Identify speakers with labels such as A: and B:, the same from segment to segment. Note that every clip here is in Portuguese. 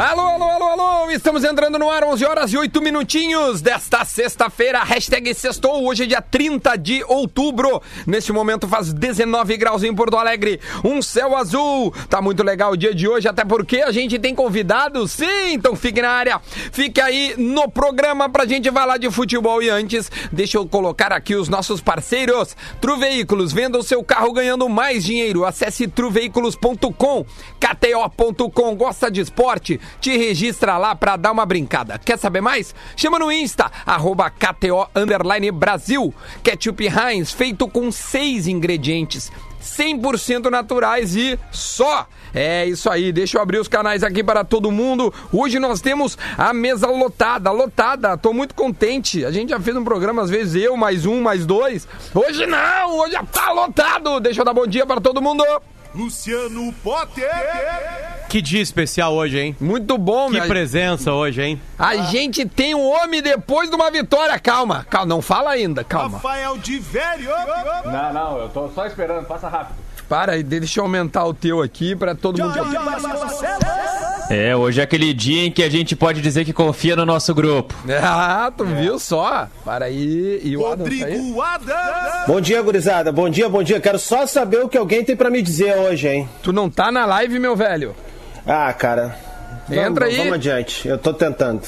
A: Alô, Estamos entrando no ar, 11 horas e 8 minutinhos desta sexta-feira. Hashtag sextou, hoje é dia 30 de outubro. Neste momento faz 19 graus em Porto Alegre, um céu azul. Tá muito legal o dia de hoje, até porque a gente tem convidados. Sim, então fique na área. Fique aí no programa pra gente falar de futebol. E antes, deixa eu colocar aqui os nossos parceiros. Tru Veículos, venda o seu carro ganhando mais dinheiro. Acesse truveículos.com, kto.com. Gosta de esporte? Te registra lá pra dar uma brincada. Quer saber mais? Chama no Insta, arroba KTO Brasil. Ketchup Heinz, feito com seis ingredientes. 100% naturais e só. É isso aí, deixa eu abrir os canais aqui para todo mundo. Hoje nós temos a mesa lotada, lotada. Tô muito contente. A gente já fez um programa, às vezes eu, mais um, mais dois. Hoje não, hoje já tá lotado. Deixa eu dar bom dia para todo mundo.
B: Luciano Potter.
C: Que dia especial hoje, hein?
A: Muito bom,
C: Que
A: minha-
C: presença hoje, hein?
A: A gente tem um homem depois de uma vitória. Calma, calma, não fala ainda, calma.
B: Rafael de Velho.
D: Não, não, eu tô só esperando, passa rápido.
A: Para aí, deixa eu aumentar o teu aqui para todo mundo.
E: É, hoje é aquele dia em que a gente pode dizer que confia no nosso grupo.
A: Ah, tu viu só? Para aí. E o Adam tá aí?
B: Rodrigo Adams.
F: Bom dia, gurizada. Bom dia, bom dia. Quero só saber o que alguém tem pra me dizer hoje, hein?
A: Tu não tá na live, meu velho?
F: Ah, cara.
A: Entra
F: vamos,
A: aí.
F: Vamos adiante. Eu tô tentando.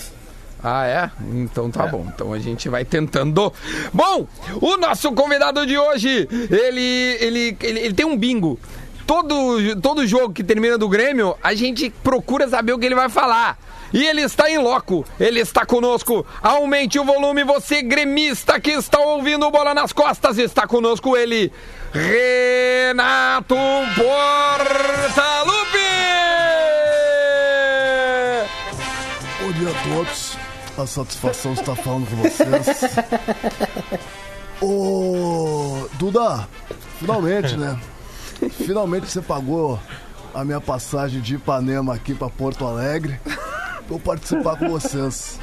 A: Ah, é? Então tá bom. Então a gente vai tentando. Bom, o nosso convidado de hoje, ele, ele, ele, ele tem um bingo. Todo, todo jogo que termina do Grêmio, a gente procura saber o que ele vai falar. E ele está em loco, ele está conosco. Aumente o volume, você gremista que está ouvindo o Bola nas Costas, está conosco ele, Renato Portaluppi!
G: Bom dia a todos. A satisfação de estar falando com vocês. Ô, Duda, finalmente, né? Finalmente você pagou a minha passagem de Ipanema aqui pra Porto Alegre pra eu participar com vocês.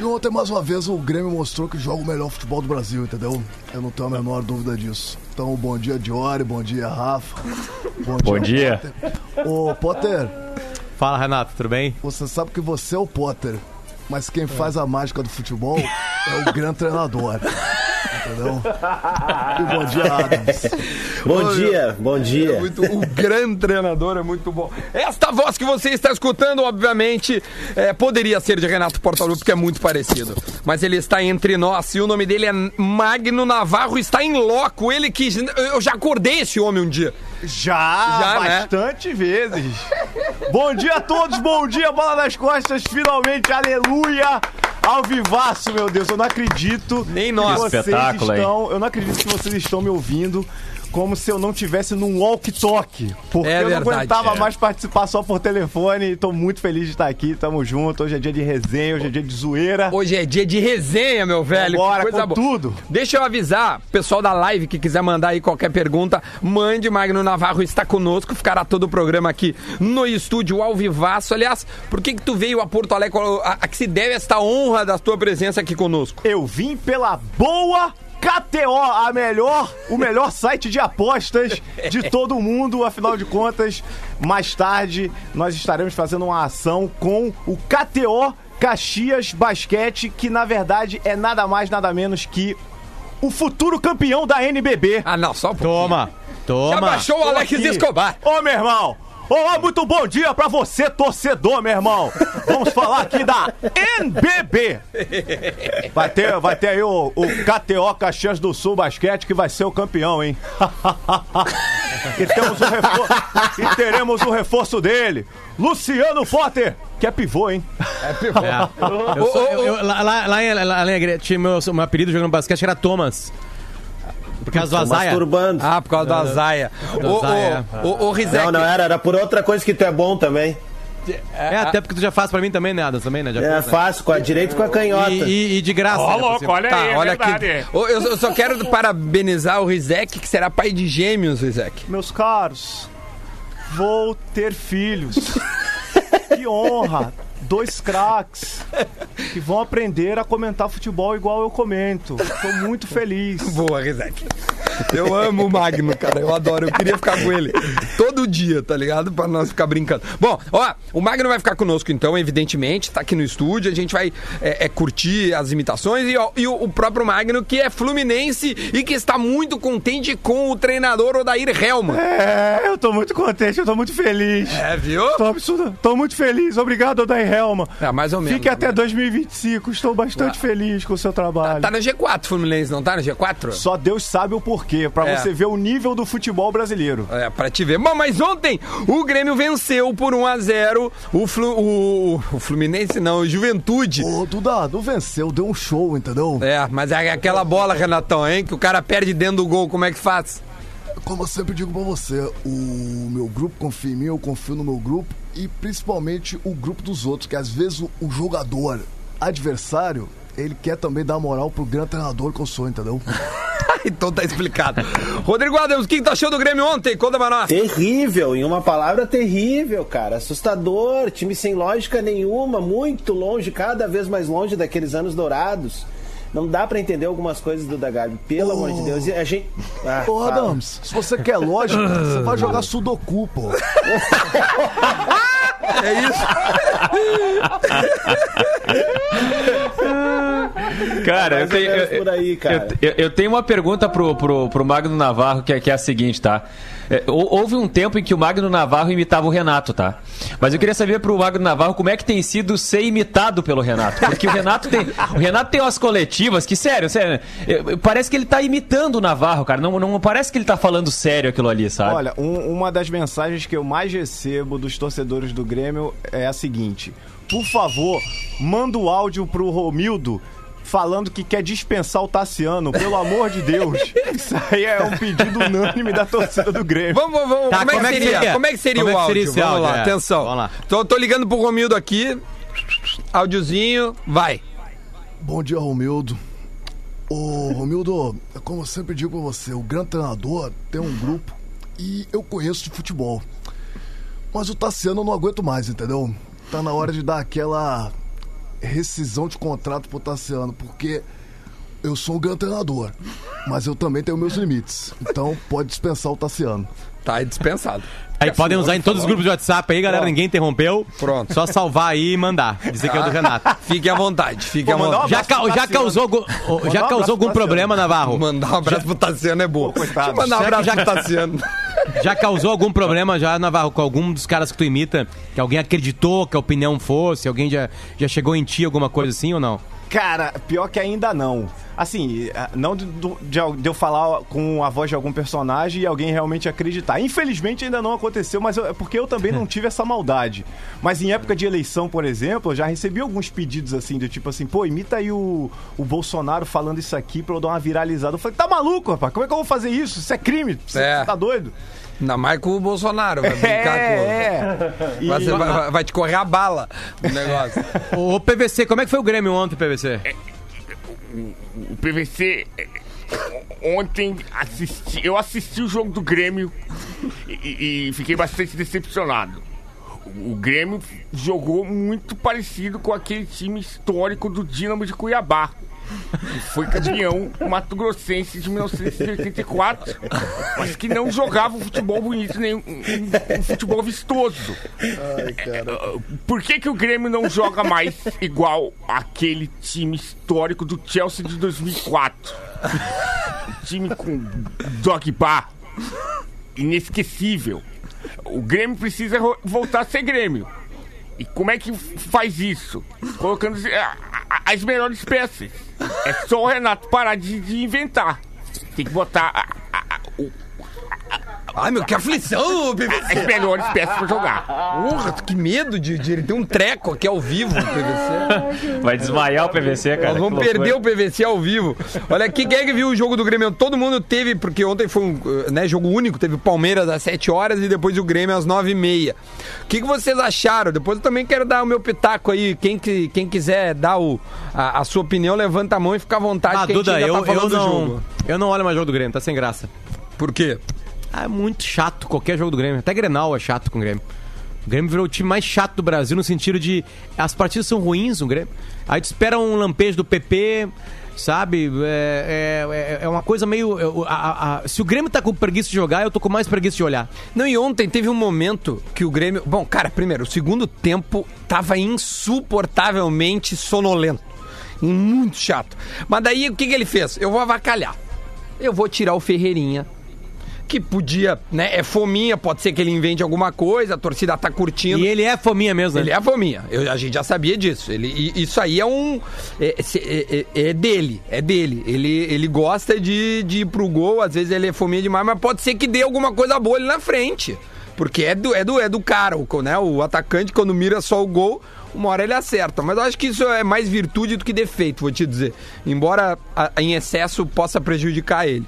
G: E ontem, mais uma vez, o Grêmio mostrou que joga o melhor futebol do Brasil, entendeu? Eu não tenho a menor dúvida disso. Então, bom dia, Diori, bom dia, Rafa.
E: Bom dia.
G: Potter. Ô, Potter,
C: Fala, Renato, tudo bem?
G: você sabe que você é o Potter, mas quem faz a mágica do futebol é o grande treinador. Entendeu? E bom dia, Adams.
F: Bom dia, bom dia.
A: É muito, o grande treinador é muito bom. Esta voz que você está escutando, obviamente, é, poderia ser de Renato Portaluppi, porque é muito parecido. Mas ele está entre nós e o nome dele é Magno Navarro, está em loco. Ele que. Eu já acordei esse homem um dia.
H: Já,
A: Já, né?
H: bastante vezes. Bom dia a todos, bom dia, bola nas costas, finalmente, aleluia! Ao vivaço, meu Deus, eu não acredito.
A: Nem nós.
H: que vocês
E: Espetáculo, hein?
H: estão, Eu não acredito que vocês estão me ouvindo como se eu não tivesse num walk-talk. Porque
A: É
H: eu não
A: verdade,
H: aguentava
A: é.
H: mais participar só por telefone. Tô muito feliz de estar aqui, tamo junto. Hoje é dia de resenha, hoje é dia de zoeira.
A: Hoje é dia de resenha, meu velho.
H: Bora
A: coisa
H: com
A: boa.
H: tudo.
A: Deixa eu avisar, pessoal da live que quiser mandar aí qualquer pergunta, mande. Magno Navarro está conosco, ficará todo o programa aqui no estúdio ao vivaço. Aliás, por que que tu veio a Porto Alegre? A, a que se deve esta honra da tua presença aqui conosco?
H: Eu vim pela boa KTO, a melhor, o melhor site de apostas de todo mundo. Afinal de contas, mais tarde nós estaremos fazendo uma ação com o KTO Caxias Basquete, que na verdade é nada mais, nada menos que o futuro campeão da NBB.
A: Ah, não, só um pouquinho.
C: Toma,
A: Já
C: toma.
A: baixou o Alex
H: aqui.
A: Escobar.
H: Ô, meu irmão! Ô, muito bom dia pra você, torcedor, meu irmão! Vamos falar aqui da NBB! Vai ter, vai ter aí o, o KTO Caxias do Sul Basquete que vai ser o campeão, hein? e, temos o refor- e teremos o reforço dele, Luciano Potter, que é pivô, hein?
C: É. Eu sou- eu- eu- lá, lá, lá em lá em Alegre, tinha meu, meu apelido jogando basquete era Thomas. Por causa do Azaia.
F: masturbando.
A: Ah, por causa do Azaia. Ô,
C: Azaia.
A: ô, ô, ô, Rizek.
F: Não, não era, era por outra coisa que tu é bom também.
C: É, até porque tu já faz pra mim também, né, Adams? Também, né? Já
F: É
C: fez, né?
F: com a direita e com a canhota.
C: E, e- e de graça.
D: Ó,
C: né, por
D: louco, olha
A: Tá,
D: aí, é
A: olha
D: verdade.
A: aqui. Eu, eu só quero parabenizar o Rizek, que será pai de gêmeos, Rizek.
H: Meus caros, vou ter filhos. que honra! Dois craques que vão aprender a comentar futebol igual eu comento. Tô muito feliz.
A: Boa, Rizek. Eu amo o Magno, cara. Eu adoro. Eu queria ficar com ele. todo dia, tá ligado? Pra nós ficar brincando. Bom, ó, o Magno vai ficar conosco então, evidentemente, tá aqui no estúdio, a gente vai é, é, curtir as imitações e, ó, e o, o próprio Magno, que é fluminense e que está muito contente com o treinador Odair Helman.
H: É, eu tô muito contente, eu tô muito feliz.
A: É, viu?
H: Tô, absurdo, tô muito feliz, obrigado, Odair
A: É, mais ou menos.
H: Fique até
A: né?
H: 2025, estou bastante feliz com o seu trabalho.
A: Tá no G4, Fluminense, não tá no G4?
H: Só Deus sabe o porquê, pra
A: É.
H: você ver o nível do futebol brasileiro.
A: É, pra te ver. Bom, mas ontem o Grêmio venceu por 1x0 o, Flu, o, o Fluminense, não, o Juventude.
G: Ô, Duda, não venceu, deu um show, entendeu?
A: É, mas é aquela bola, Renatão, hein? Que o cara perde dentro do gol, como é que faz?
G: Como eu sempre digo pra você, o meu grupo confia em mim, eu confio no meu grupo e principalmente o grupo dos outros, que às vezes o, o jogador adversário, ele quer também dar moral pro grande treinador que eu sou, entendeu?
A: então tá explicado. Rodrigo Adams, o que que tu achou do Grêmio ontem? Conta pra nós.
F: Terrível, em uma palavra terrível, cara. Assustador, time sem lógica nenhuma, muito longe, cada vez mais longe daqueles anos dourados. Não dá pra entender algumas coisas do Dagarbi, pelo amor de Deus. A gente. Ah,
G: Ô,
F: fala.
G: Adams, se você quer lógica, você vai jogar Sudoku, pô.
A: É isso.
E: Cara, eu tenho, eu,
F: por aí, cara.
E: eu- eu- eu tenho uma pergunta pro, pro, pro Magno Navarro, que é, que é a seguinte, tá? É, hou- houve um tempo em que o Magno Navarro imitava o Renato, tá? Mas eu queria saber pro Magno Navarro como é que tem sido ser imitado pelo Renato. Porque o Renato tem, o Renato tem umas coletivas que, sério, sério, é, parece que ele tá imitando o Navarro, cara. Não, não parece que ele tá falando sério aquilo ali, sabe?
H: Olha, um- uma das mensagens que eu mais recebo dos torcedores do Grêmio é a seguinte: por favor, manda o áudio pro Romildo falando que quer dispensar o Tassiano, pelo amor de Deus. Isso aí é um pedido unânime da torcida do Grêmio.
A: Vamos, vamos, vamos.
C: Tá,
A: como, é que seria? Como é que seria
C: Como
A: o
C: é que seria
A: áudio?
C: esse
A: Vamos
C: áudio?
A: lá,
C: É.
A: atenção.
C: Vamos lá.
A: Tô, tô ligando pro Romildo aqui. Áudiozinho, vai.
G: Bom dia, Romildo. Ô, Romildo, é como eu sempre digo pra você, o grande treinador tem um grupo e eu conheço de futebol. Mas o Tassiano eu não aguento mais, entendeu? Tá na hora de dar aquela rescisão de contrato pro Tassiano, porque eu sou um grande treinador, mas eu também tenho meus limites. Então pode dispensar o Tassiano.
A: Tá aí dispensado.
C: Aí podem usar em todos os grupos de WhatsApp aí, galera. Ninguém interrompeu.
A: Pronto.
C: Só salvar aí e mandar. Dizer que é o do Renato.
A: Fique à vontade, fique à
H: Pô, um
A: vontade.
C: Já,
H: abraço
C: ca- já causou, já
H: um
C: causou algum
H: pro
C: problema, Navarro?
A: Mandar um abraço pro Tassiano é boa. Deixa
H: coitado.
A: eu mandar um abraço
C: já-
A: pro Tassiano.
C: Já causou algum problema já, Navarro, com algum dos caras que tu imita? Que alguém acreditou que a opinião fosse? Alguém já, já chegou em ti alguma coisa assim ou não?
H: Cara, pior que ainda não. Assim, eh, não de, de de eu falar com a voz de algum personagem e alguém realmente acreditar. Infelizmente ainda não aconteceu, mas é porque eu também não tive essa maldade. Mas em época de eleição, por exemplo, eu já recebi alguns pedidos assim, do tipo assim, pô, imita aí o, o Bolsonaro falando isso aqui pra eu dar uma viralizada. Eu falei, tá maluco, rapaz? Como é que eu vou fazer isso? Isso é crime. Você
A: É.
H: você tá doido?
A: Ainda mais com o Bolsonaro. Vai brincar com.
H: é. E-
A: Vai, vai- vai- vai te correr a bala o negócio.
C: Ô, PVC, como é que foi o Grêmio ontem, PVC?
I: O PVC é, ontem assisti, eu assisti o jogo do Grêmio e, e- e fiquei bastante decepcionado. O, o Grêmio jogou muito parecido com aquele time histórico do Dínamo de Cuiabá. Foi campeão Mato Grossense de 1984, mas que não jogava um futebol bonito, nem um, um- futebol vistoso. Por que, que o Grêmio não joga mais igual aquele time histórico do Chelsea de 2004? time com Dogba, inesquecível. O Grêmio precisa voltar a ser Grêmio. E como é que faz isso? Colocando as- melhores peças. É só o Renato parar de, de inventar. Tem que botar a- a- a- o-
A: Ai, meu, que aflição, PVC.
I: as melhores peças pra jogar.
A: Porra, que medo de, de ele ter um treco aqui ao vivo, PVC.
E: Vai desmaiar o PVC, cara.
A: Nós vamos perder o PVC ao vivo. Olha aqui, quem é que viu o jogo do Grêmio? Todo mundo teve, porque ontem foi um eh, né, jogo único, teve o Palmeiras às 7 horas e depois o Grêmio às 9 e meia. O que, que vocês acharam? Depois eu também quero dar o meu pitaco aí. Quem, que, quem quiser dar o, a, a sua opinião, levanta a mão e fica à vontade.
C: Ah,
A: que a gente
C: Duda,
A: ainda
C: eu,
A: tá
C: eu
A: falando do
C: não.
A: jogo.
C: Eu não olho mais jogo do Grêmio, tá sem graça.
A: Por quê?
C: Ah, é muito chato qualquer jogo do Grêmio. Até Grenal é chato com o Grêmio. O Grêmio virou o time mais chato do Brasil no sentido de as partidas são ruins, o Grêmio. Aí tu espera um lampejo do PP, sabe? É, é- é uma coisa meio. é, a- a- se o Grêmio tá com preguiça de jogar, eu tô com mais preguiça de olhar.
A: Não, e ontem teve um momento que o Grêmio. Bom, cara, primeiro, o segundo tempo tava insuportavelmente sonolento. Muito chato. Mas daí o que, que ele fez? Eu vou avacalhar. Eu vou tirar o Ferreirinha. Que podia, né? É fominha, pode ser que ele invente alguma coisa, a torcida tá curtindo.
C: E ele é fominha mesmo, né?
A: Ele é fominha. Eu- a gente já sabia disso. Ele, isso aí é um. É, é- é- é dele. É dele. Ele, ele gosta de, de ir pro gol. Às vezes ele é fominha demais, mas pode ser que dê alguma coisa boa ali na frente. Porque é do, é do, é do cara, o, né? O atacante, quando mira só o gol, uma hora ele acerta. Mas eu acho que isso é mais virtude do que defeito, vou te dizer. Embora a- em excesso possa prejudicar ele.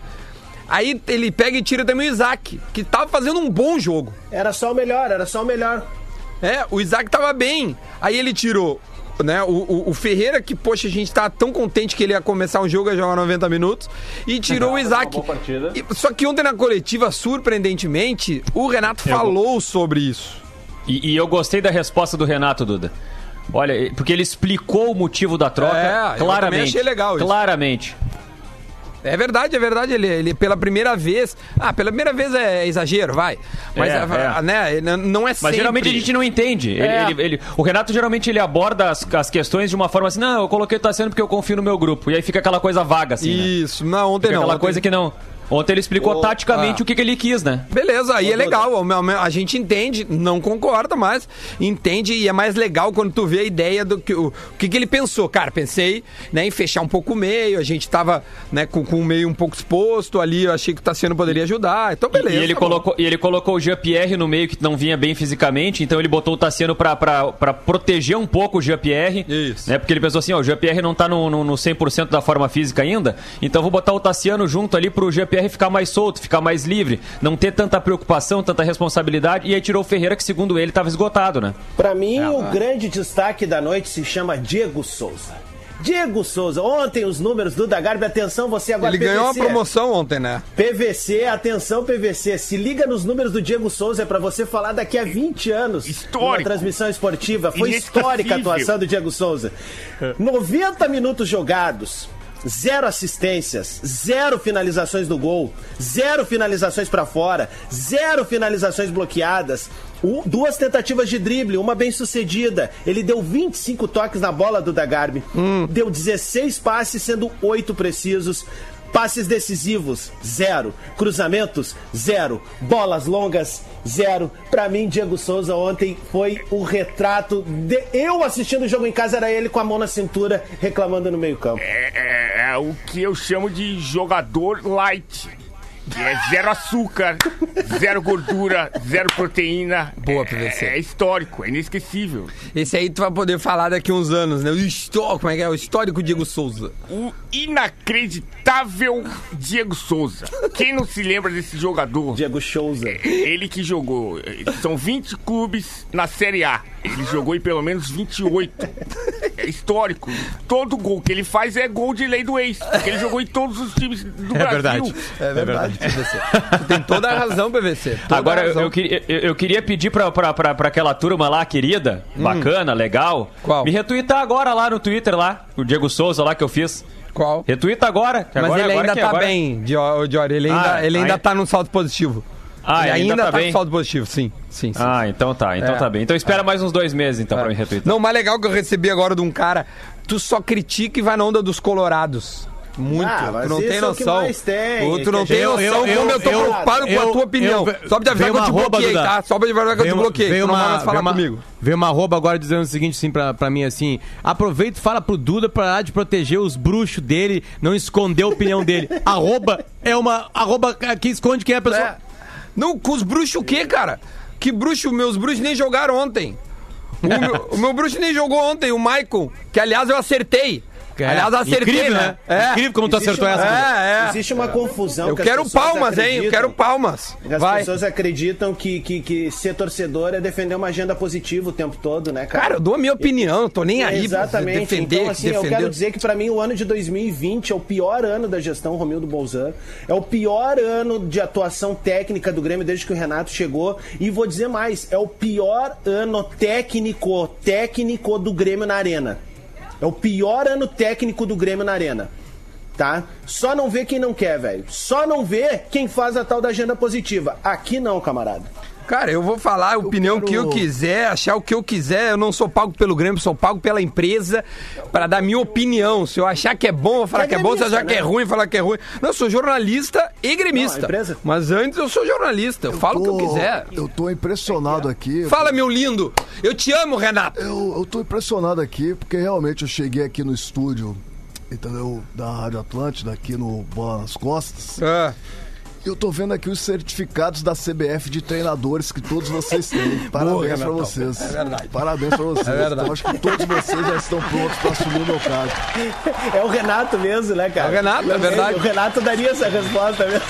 A: Aí ele pega e tira também o Isaac, que tava fazendo um bom jogo.
F: Era só o melhor, era só o melhor.
A: É, o Isaac tava bem. Aí ele tirou, né, o, o- o Ferreira, que, poxa, a gente tá tão contente que ele ia começar um jogo a jogar 90 minutos, e tirou o Isaac.
D: boa partida.
A: E- só que ontem na coletiva, surpreendentemente, o Renato falou sobre isso.
E: E, e eu gostei da resposta do Renato, Duda. Olha, porque ele explicou o motivo da troca
A: É, eu
E: claramente.
A: achei legal isso.
E: Claramente.
A: É verdade, é verdade. Ele, ele pela primeira vez. Ah, pela primeira vez é exagero, vai. Mas,
E: É,
A: a-
E: é.
A: né, n- não é
E: Mas
A: sempre.
E: geralmente a gente não entende. Ele-
A: É.
E: ele- ele- o Renato geralmente ele aborda as, as questões de uma forma assim, não, eu coloquei o Tassiano porque eu confio no meu grupo. E aí fica aquela coisa vaga, assim. né?
A: Isso, não, ontem
E: Fica
A: não.
E: aquela
A: ontem-
E: coisa que não. Ontem ele explicou taticamente
A: ah.
E: o que, que ele quis, né?
A: Beleza, aí é legal. A gente entende, não concorda, mas entende e é mais legal quando tu vê a ideia do que o, o que, que ele pensou. Cara, pensei né, em fechar um pouco o meio, a gente tava né, com, com o meio um pouco exposto ali, eu achei que o Tassiano poderia ajudar. Então, beleza.
E: E ele,
A: tá
E: colocou, e ele colocou o Jean-Pierre no meio que não vinha bem fisicamente, então ele botou o Tassiano pra, pra, pra proteger um pouco o Jean-Pierre.
A: Isso.
E: Né, porque ele pensou assim, ó, o Jean-Pierre não tá no, no, no 100% da forma física ainda, então vou botar o Tassiano junto ali pro Jean-Pierre ficar mais solto, ficar mais livre, não ter tanta preocupação, tanta responsabilidade, e aí tirou o Ferreira que segundo ele tava esgotado, né?
F: Pra mim, o grande destaque da noite se chama Diego Souza. Diego Souza, ontem os números do Dagarbi, atenção, você agora
A: Ele ganhou uma
F: PVC.
A: promoção ontem, né?
F: PVC, atenção PVC, se liga nos números do Diego Souza, é pra você falar daqui a 20 anos.
I: Histórico.
F: Na transmissão esportiva, foi histórica a atuação do Diego Souza. 90 minutos jogados. Zero assistências, zero finalizações do gol, zero finalizações pra fora, zero finalizações bloqueadas, duas tentativas de drible, uma bem sucedida. Ele deu 25 toques na bola do Dagarbi, deu 16 passes, sendo 8 precisos. Passes decisivos, zero. Cruzamentos, zero. Bolas longas, zero. Pra mim, Diego Souza ontem foi o retrato. De... Eu assistindo o jogo em casa, era ele com a mão na cintura, reclamando no meio-campo.
I: É, é- é o que eu chamo de jogador light. Que é zero açúcar, zero gordura, zero proteína.
A: Boa,
I: É-
A: PVC.
I: É, histórico, é inesquecível.
A: Esse aí tu vai poder falar daqui uns anos, né? O histórico, como é que é? O histórico Diego Souza.
I: O inacreditável Diego Souza. Quem não se lembra desse jogador?
F: Diego Souza.
I: Ele que jogou. eh, São 20 clubes na Série A. Ele jogou em pelo menos 28. É histórico. Todo gol que ele faz é gol de lei do ex. Porque ele jogou em todos os times do Brasil.
C: verdade.
A: É verdade, PVC. Tu tem toda a razão, PVC. toda
E: Agora, eu,
A: razão.
E: eu queria- eu- eu queria pedir pra, pra, pra, pra aquela turma lá, querida, bacana, legal,
A: Qual?
E: me retweetar agora lá no Twitter, lá, o Diego Souza lá que eu fiz.
A: Qual?
E: Retweeta agora.
A: Mas
E: agora-
A: ele
E: agora
A: ainda
E: que
A: tá
E: agora-
A: bem, Dio- Diori. Ele ainda,
E: Ah,
A: ele ainda
E: aí-
A: tá num saldo positivo.
E: Ah,
A: ele
E: ainda
A: ainda
E: tá
A: tá,
E: bem?
A: com saldo positivo, sim. Sim, sim.
E: Ah, então tá, então
A: É.
E: tá bem. Então espera mais uns dois meses, então, pra me retweetar.
A: Não, o mais legal que eu recebi agora de um cara, tu só critica e vai na onda dos colorados. Muito,
F: Ah,
A: tu não tem
F: é
A: noção.
F: tem,
A: tu não tem
C: eu-
A: noção
C: eu-
A: como eu tô
C: eu-
A: preocupado com
C: eu-
A: a tua opinião.
C: eu-
A: Só pra te avisar
C: veio
A: que eu
C: uma
A: te bloqueei, tá? Só pra te avisar que eu te
C: uma-
A: bloqueei.
C: veio
A: Tu não vai
C: uma-
A: mais falar
C: veio uma-
A: comigo.
C: Veio uma arroba agora dizendo o seguinte, assim, pra, pra mim, assim... Aproveita e fala pro Duda pra lá de proteger os bruxos dele, não esconder a opinião dele. arroba é uma... Arroba que esconde quem é a pessoa.
A: É. Não, com os bruxos o quê, cara? Que bruxo? Meus bruxos nem jogaram ontem. O meu, o meu bruxo nem jogou ontem, o Michael, que aliás eu acertei.
C: É,
A: Aliás, acertei,
C: incrível,
A: né?
C: né?
A: É.
C: Incrível como tu
F: Existe
C: acertou
F: uma-
C: essa.
A: É, é.
F: Existe uma confusão.
A: Eu
F: que
A: quero palmas, hein? Eu quero palmas.
F: As
A: Vai.
F: pessoas acreditam que, que, que ser torcedor é defender uma agenda positiva o tempo todo, né, cara?
A: Cara, eu dou a minha opinião, eu tô nem aí pra
F: Exatamente.
A: defender,
F: então, assim, eu
A: defender.
F: quero dizer que pra mim o ano de 2020 é o pior ano da gestão Romildo Bolzan. É o pior ano de atuação técnica do Grêmio desde que o Renato chegou. E vou dizer mais, é o pior ano técnico, técnico do Grêmio na Arena. É o pior ano técnico do Grêmio na Arena. Tá? Só não vê quem não quer, velho. Só não vê quem faz a tal da agenda positiva. Aqui não, camarada.
A: Cara, eu vou falar a opinião
G: quero-
A: que eu quiser, achar o que eu quiser. Eu não sou pago pelo Grêmio, sou pago pela empresa pra dar minha opinião. Se eu achar que é bom, eu vou falar
F: É
A: que é bom. Se eu achar
F: gremista,
A: que é
F: né?
A: ruim, falar que é ruim. Não, eu sou jornalista e gremista.
F: Não,
A: Mas antes eu sou jornalista. Eu, falo o que eu quiser.
G: Eu tô impressionado aqui.
A: Fala, meu lindo. Eu te amo, Renato.
G: Eu, eu tô impressionado aqui porque realmente eu cheguei aqui no estúdio, entendeu? Da Rádio Atlântida, aqui no Bola nas Costas.
A: Ah,
G: Eu tô vendo aqui os certificados da CBF de treinadores que todos vocês têm. Parabéns pra
A: Renatão.
G: vocês.
A: É verdade.
G: Parabéns pra vocês.
A: É verdade.
G: Eu acho que todos vocês já estão prontos pra assumir o meu cargo.
F: É o Renato mesmo, né, cara?
A: É o Renato, é verdade.
F: O Renato daria essa resposta mesmo.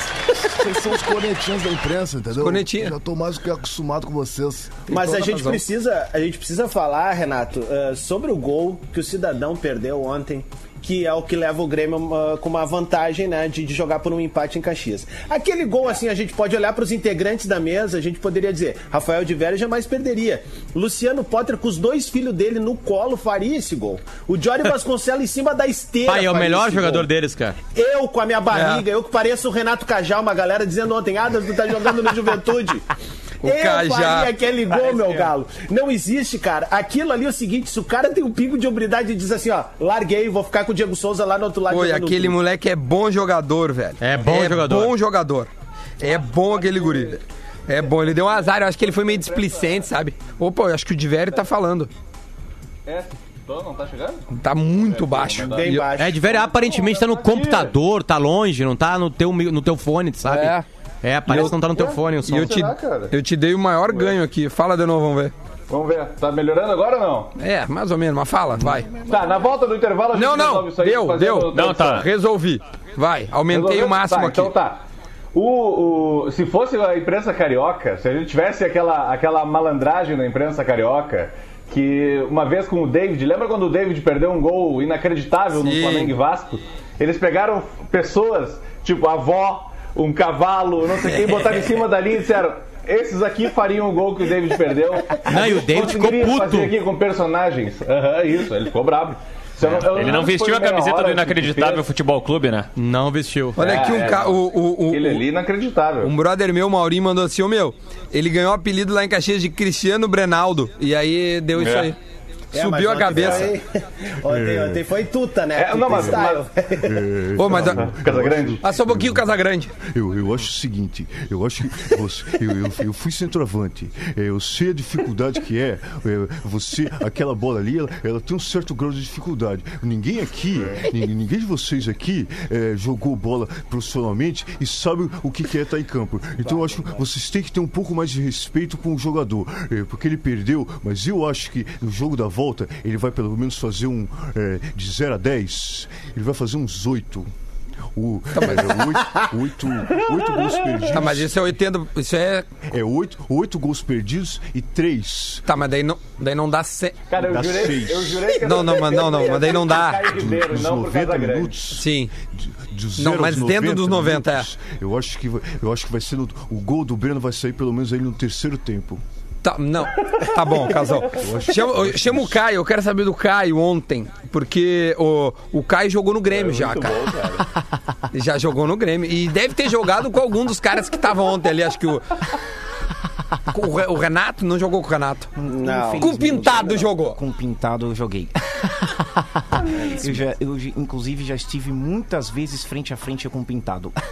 G: Vocês são os cornetinhos da imprensa, entendeu?
A: cornetinhos.
G: Já tô mais do que acostumado com vocês.
F: Mas a gente
A: razão.
F: precisa, a gente precisa falar, Renato, eh, sobre o gol que o cidadão perdeu ontem. Que é o que leva o Grêmio ah, com uma vantagem, né? De, de jogar por um empate em Caxias. Aquele gol, assim, a gente pode olhar para os integrantes da mesa, a gente poderia dizer: Rafael de Vera jamais perderia. Luciano Potter, com os dois filhos dele no colo, faria esse gol. O Jory Vasconcelos em cima da esteira.
C: Pai, é o melhor jogador
F: gol.
C: deles, cara.
F: Eu com a minha barriga, eu que pareço o Renato Cajal, uma galera dizendo ontem, ah, tu tá jogando no Juventude.
A: O
F: eu
A: Cajá.
F: faria aquele gol, meu galo. Não existe, cara. Aquilo ali é o seguinte, se o cara tem um pingo de hombridade e diz assim, ó, larguei, vou ficar com o Diego Souza lá no outro lado.
A: Oi, aquele
F: tudo.
A: moleque é bom jogador, velho.
C: É bom jogador.
A: bom jogador. É bom aquele guri, velho. É bom, ele deu um azar, eu acho que ele foi meio displicente, sabe? Opa, eu acho que o Diveri tá falando.
D: É, tô, não tá chegando?
A: Tá muito baixo.
F: Bem
A: E-
F: baixo.
C: É, de velho, aparentemente tá no computador, tá longe, não tá no teu, no teu fone, sabe?
A: É.
C: É, parece que não tá no teu fone o som.
A: E eu te,
D: Será, cara?
A: eu te dei o maior ganho aqui. Fala de novo, vamos ver.
D: Vamos ver. Tá melhorando agora ou não?
A: É, mais ou menos, mas fala, vai.
D: Tá, na volta do intervalo a gente
A: Não, não,
D: resolve isso aí.
A: deu, deu.
E: Não, tá.
A: Resolvi. Vai, aumentei
D: Resolveu?
A: o máximo
D: Tá,
A: aqui.
D: Então tá. O, o- se fosse a imprensa carioca, se a gente tivesse aquela, aquela malandragem na imprensa carioca, que uma vez com o David, lembra quando o David perdeu um gol inacreditável no
A: Sim.
D: Flamengo e Vasco? Eles pegaram pessoas, tipo a avó, um cavalo, não sei quem, botaram em cima da linha e disseram. Esses aqui fariam o gol que o David perdeu.
C: Não, e o David ficou puto.
D: fazer aqui com personagens. Aham, isso, ele ficou bravo. Se eu não- eu
E: Ele não
D: se
E: vestiu a camiseta do Inacreditável. Futebol Clube, né?
C: Não vestiu.
A: Olha aqui um,
D: É,
A: ca... o, o, o,
D: Aquele ali inacreditável.
A: Um brother meu, Maurinho, mandou assim, ô meu, ele ganhou o apelido lá em Caxias de Cristiano Brenaldo. E aí deu isso
D: É.
A: aí.
F: É, mas
A: Subiu a cabeça.
F: Foi... ontem, ontem foi tuta, né?
D: É, não, mas-
F: Style.
A: Ô, mas.
D: Casa Grande.
A: Ah, só um pouquinho, Casagrande.
J: Eu, eu acho o seguinte, eu acho que você, eu, eu, eu fui centroavante, é, eu sei a dificuldade que é, é, você, aquela bola ali, ela, ela tem um certo grau de dificuldade. Ninguém aqui, ninguém, de vocês aqui é, jogou bola profissionalmente e sabe o que que é estar em campo. Então eu acho que vocês têm que ter um pouco mais de respeito com o jogador, é, porque ele perdeu, mas eu acho que no jogo da volta ele vai pelo menos fazer um é, de 0 a 10, ele vai fazer uns 8. O, é, oito, oito, oito gols perdidos.
A: Tá, mas isso é 80. Isso é.
J: É oito, oito gols perdidos e três.
A: Tá, mas daí não, daí não dá. Se...
D: Cara, eu
J: Dá
D: jurei,
J: seis.
D: eu jurei que
A: Não, não, mas não, não, mas daí não dá.
D: Ribeiro,
J: Nos
D: não por
J: 90
D: Casa Grande.
J: minutos.
A: Sim.
J: de- de
A: Não, mas dentro dos 90,
J: minutos, Eu acho que vai, eu acho que vai ser no- o gol do Breno vai sair pelo menos aí no terceiro tempo.
A: Tá, não. Tá bom, casal. Chama, chama o Caio, eu quero saber do Caio ontem. Porque o, o Caio jogou no Grêmio
D: É
A: já, cara. Já jogou no Grêmio. E deve ter jogado com algum dos caras que estavam ontem ali. Acho que o. o Re- o Renato não jogou com o Renato.
F: Não.
A: Com o Pintado jogou.
K: Com pintado eu joguei. eu, já, eu, inclusive, já estive muitas vezes frente a frente com pintado.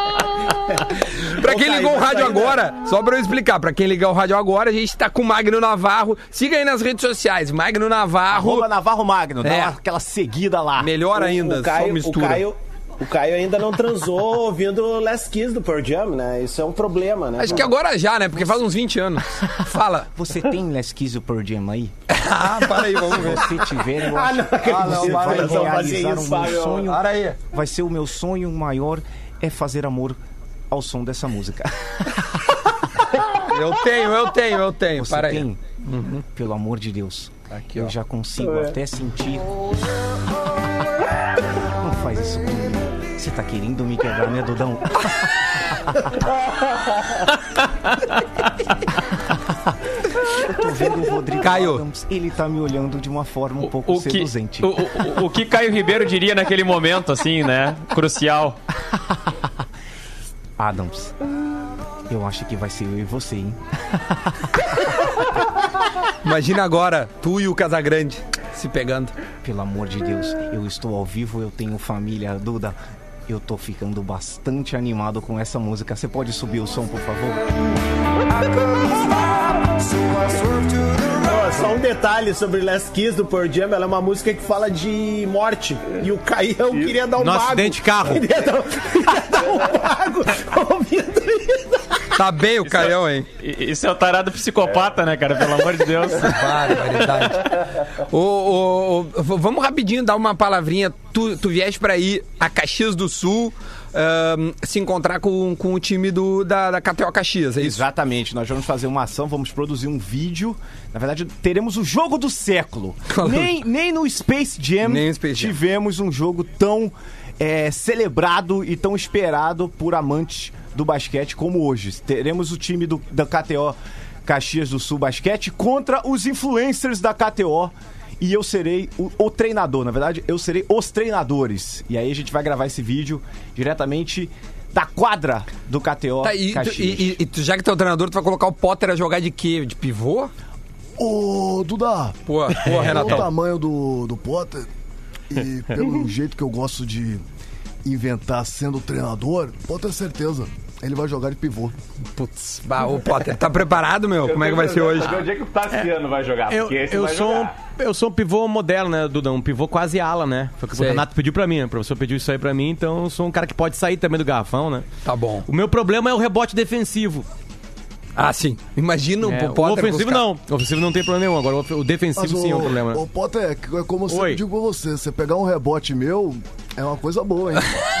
A: Pra quem ligou o
F: vai
A: rádio agora, só pra eu explicar, pra quem ligar o rádio agora, a gente tá com o Magno Navarro. Siga aí nas redes sociais, Magno Navarro.
H: Arroba Navarro Magno, dá
A: É.
H: aquela seguida lá.
A: Melhor ainda,
F: o Caio,
A: só
F: o
A: mistura.
F: Caio, o Caio ainda não transou ouvindo Last Kiss do Pearl Jam, né? Isso é um problema, né?
A: Acho que agora já, né? Porque faz uns 20 anos. Fala.
K: Você tem Les Kiss do Pearl Jam aí?
A: Ah, para aí, vamos ver.
K: você tiver, eu
F: Ah,
K: acho
F: não acredito. Para,
K: vai
F: não fazer
K: realizar o meu sonho.
A: Para aí.
K: Vai ser o meu sonho maior é fazer amor ao som dessa música.
A: Eu tenho, eu tenho, eu tenho.
K: Você
A: Para aí.
K: tem? Pelo amor de Deus.
A: Aqui,
K: eu
A: ó.
K: já consigo até sentir. Não faz isso comigo. Você tá querendo me quebrar, né, Dudão? Eu tô vendo o Rodrigo
A: Caio.
K: Adams, ele tá me olhando de uma forma um pouco
E: O que,
K: seduzente.
E: o, o- o que Caio Ribeiro diria naquele momento, assim, né? Crucial.
K: Adams, eu acho que vai ser eu e você, hein?
A: Imagina agora, tu e o Casagrande se pegando.
K: Pelo amor de Deus, eu estou ao vivo, eu tenho família, Duda. Eu tô ficando bastante animado com essa música. Você pode subir o som, por favor?
F: Só um detalhe sobre Last Kiss do Pearl Jam, ela é uma música que fala de morte. E o Caião queria dar um
C: No
F: bago.
C: acidente de carro.
F: Queria dar, queria dar um ouvindo isso.
A: Tá bem o Caião, hein?
E: Isso é o tarado psicopata, né, cara? Pelo amor de Deus.
A: Barbaridade. Ô, ô, ô, v- vamos rapidinho dar uma palavrinha. Tu, tu vieste pra ir a Caxias do Sul ahn, se encontrar com, com o time do, da, da KTO Caxias, é isso?
H: Exatamente, nós vamos fazer uma ação, vamos produzir um vídeo. Na verdade, teremos o jogo do século. Nem, nem no Space Jam
A: Nem Space Jam.
H: tivemos um jogo tão é, celebrado e tão esperado por amantes do basquete como hoje. Teremos o time do, da KTO Caxias do Sul Basquete contra os influencers da KTO. E eu serei o, o treinador, na verdade, eu serei os treinadores. E aí a gente vai gravar esse vídeo diretamente da quadra do KTO
A: Tá, e, tu, e- e- e já que tu é o treinador, tu vai colocar o Potter a jogar de quê? De pivô?
G: Ô, Duda,
A: Pô, pô,
G: pelo
A: Renatão.
G: tamanho do, do Potter e pelo jeito que eu gosto de inventar sendo treinador, pode ter certeza. Ele vai jogar de pivô.
A: Putz, bah, ô Potter, tá preparado, meu? Como é que vai ser hoje?
D: Onde é que o Tassiano vai jogar?
C: Eu,
D: Porque esse
C: eu
D: vai
C: sou um,
D: jogar.
C: eu sou um pivô moderno, né, Duda? Um pivô quase ala, né? Foi o que
A: Sei.
C: o Renato pediu pra mim, né? O professor pediu isso aí pra mim, então eu sou um cara que pode sair também do garrafão, né?
A: Tá bom.
C: O meu problema é o rebote defensivo.
A: Ah, sim. Imagina
C: É,
A: o
C: o
A: Potter
C: ofensivo
A: buscar-
C: não. O ofensivo não tem problema nenhum. Agora o o defensivo sim é um problema.
G: o Potter, é é como eu
C: Oi.
G: sempre digo pra você, você pegar um rebote meu é uma coisa boa, hein?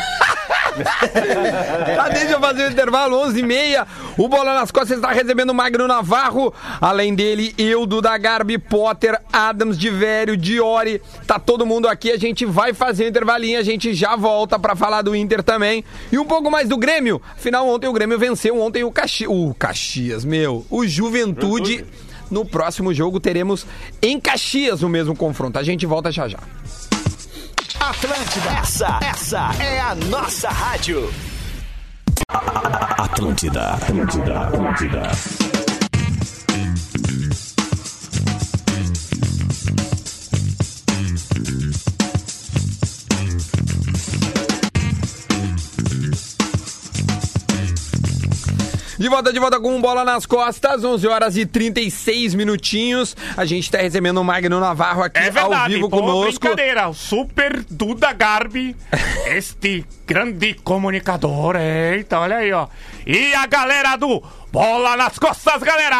A: Tá, deixa eu fazer o intervalo, 11 h 30 O Bola nas Costas está recebendo o Magno Navarro. Além dele, eu, Duda Garbi, Potter, Adams, de Vério, Diori. Tá todo mundo aqui. A gente vai fazer o intervalinho. A gente já volta pra falar do Inter também. E um pouco mais do Grêmio. Afinal, ontem o Grêmio venceu. Ontem o Caxias. O Caxias, meu. O Juventude. No próximo jogo teremos em Caxias o mesmo confronto. A gente volta já já.
L: Atlântida. Essa, essa é a nossa rádio. Atlântida, Atlântida, Atlântida.
A: De volta, de volta com um bola nas costas, 11 horas e 36 minutinhos. A gente tá recebendo o Magno Navarro aqui
I: É
A: ao
I: verdade,
A: vivo
I: pô,
A: conosco.
I: brincadeira. O Super Duda Garbi, este grande comunicador. Eita, olha aí, ó. E a galera do Bola nas Costas, galera.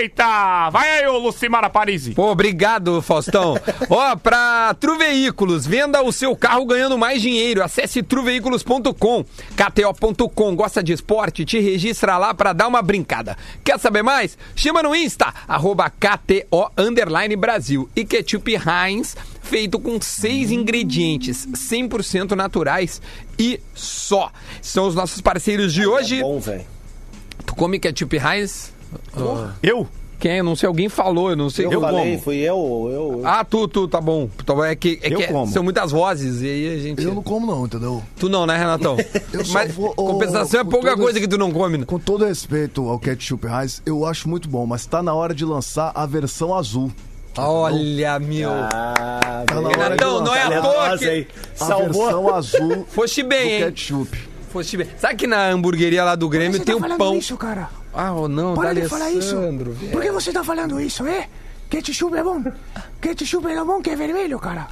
I: Eita! Vai aí, ô Lucimara Parisi.
A: Pô, obrigado, Faustão. Ó, pra Tru Veículos, venda o seu carro ganhando mais dinheiro. Acesse truveículos.com, kto.com. Gosta de esporte? Te registra lá pra dar uma brincada. Quer saber mais? Chama no Insta, arroba KTO Underline Brasil. E Ketchup Heinz, feito com seis ingredientes 100% naturais e só. São os nossos parceiros de hoje.
F: Bom, velho.
A: Tu come Ketchup Heinz?
H: Eu?
A: Quem? Eu não sei, alguém falou, eu não sei.
F: Eu, falei,
H: como.
F: fui eu, eu.
A: Ah, tu, tu, tá bom. Então é que, é
H: Eu
A: que é-
H: como.
A: são muitas vozes e aí a gente.
G: Eu não como não, entendeu?
A: Tu não, né, Renatão?
G: Eu só
A: Mas
G: vou- ô,
A: compensação é
G: com
A: pouca coisa
G: esse-
A: que tu não come. né?
G: Com todo respeito ao ketchup Heinz, eu acho muito bom, mas tá na hora de lançar a versão azul.
A: Olha, meu.
F: Ah,
G: Tá
A: Renatão, não é à toa que.
G: a
F: Salvou.
G: versão azul
A: Foste
G: do
A: bem, hein?
G: ketchup.
A: Foste bem. Sabe que na hamburgueria lá do Grêmio tem um pão.
K: cara.
A: Ah, oh, não,
K: Para
A: da
K: de falar isso.
A: Alessandro, velho.
K: Por que você tá falando isso, é?
M: ketchup é bom. Ketchup é bom que é vermelho, cara.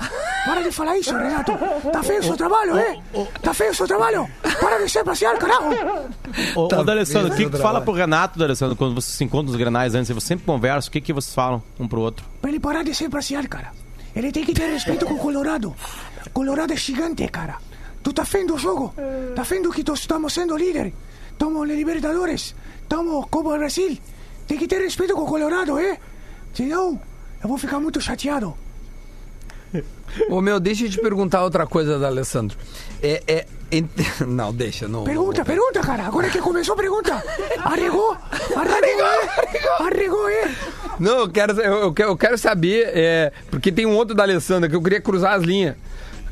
M: Para de falar isso, Renato. Tá feio o seu trabalho, é? Tá feio o seu trabalho. Para de ser parcial, carajo.
C: Ô,
A: Tá
C: ô D'Alessandro, o que, que fala pro Renato, D'Alessandro, quando vocês se encontram nos granais antes, vocês sempre conversam, o que, que vocês falam um pro outro?
M: Pra ele parar de ser parcial, cara. Ele tem que ter respeito com o Colorado. Colorado é gigante, cara. Tu tá vendo o jogo? Tá vendo que nós estamos sendo líder? Estamos na Libertadores. Estamos como o Brasil. Tem que ter respeito com o Colorado, é? Senão, eu vou ficar muito chateado.
A: Ô meu, deixa eu te perguntar outra coisa, da Alessandro. É, é, ent- Não, deixa, não.
M: Pergunta, pergunta, cara. Agora que começou, pergunta. Arregou? Arregou, é? Arregou, é?
A: Não, eu quero, eu, eu quero, eu quero saber, é, porque tem um outro da Alessandra que eu queria cruzar as linhas.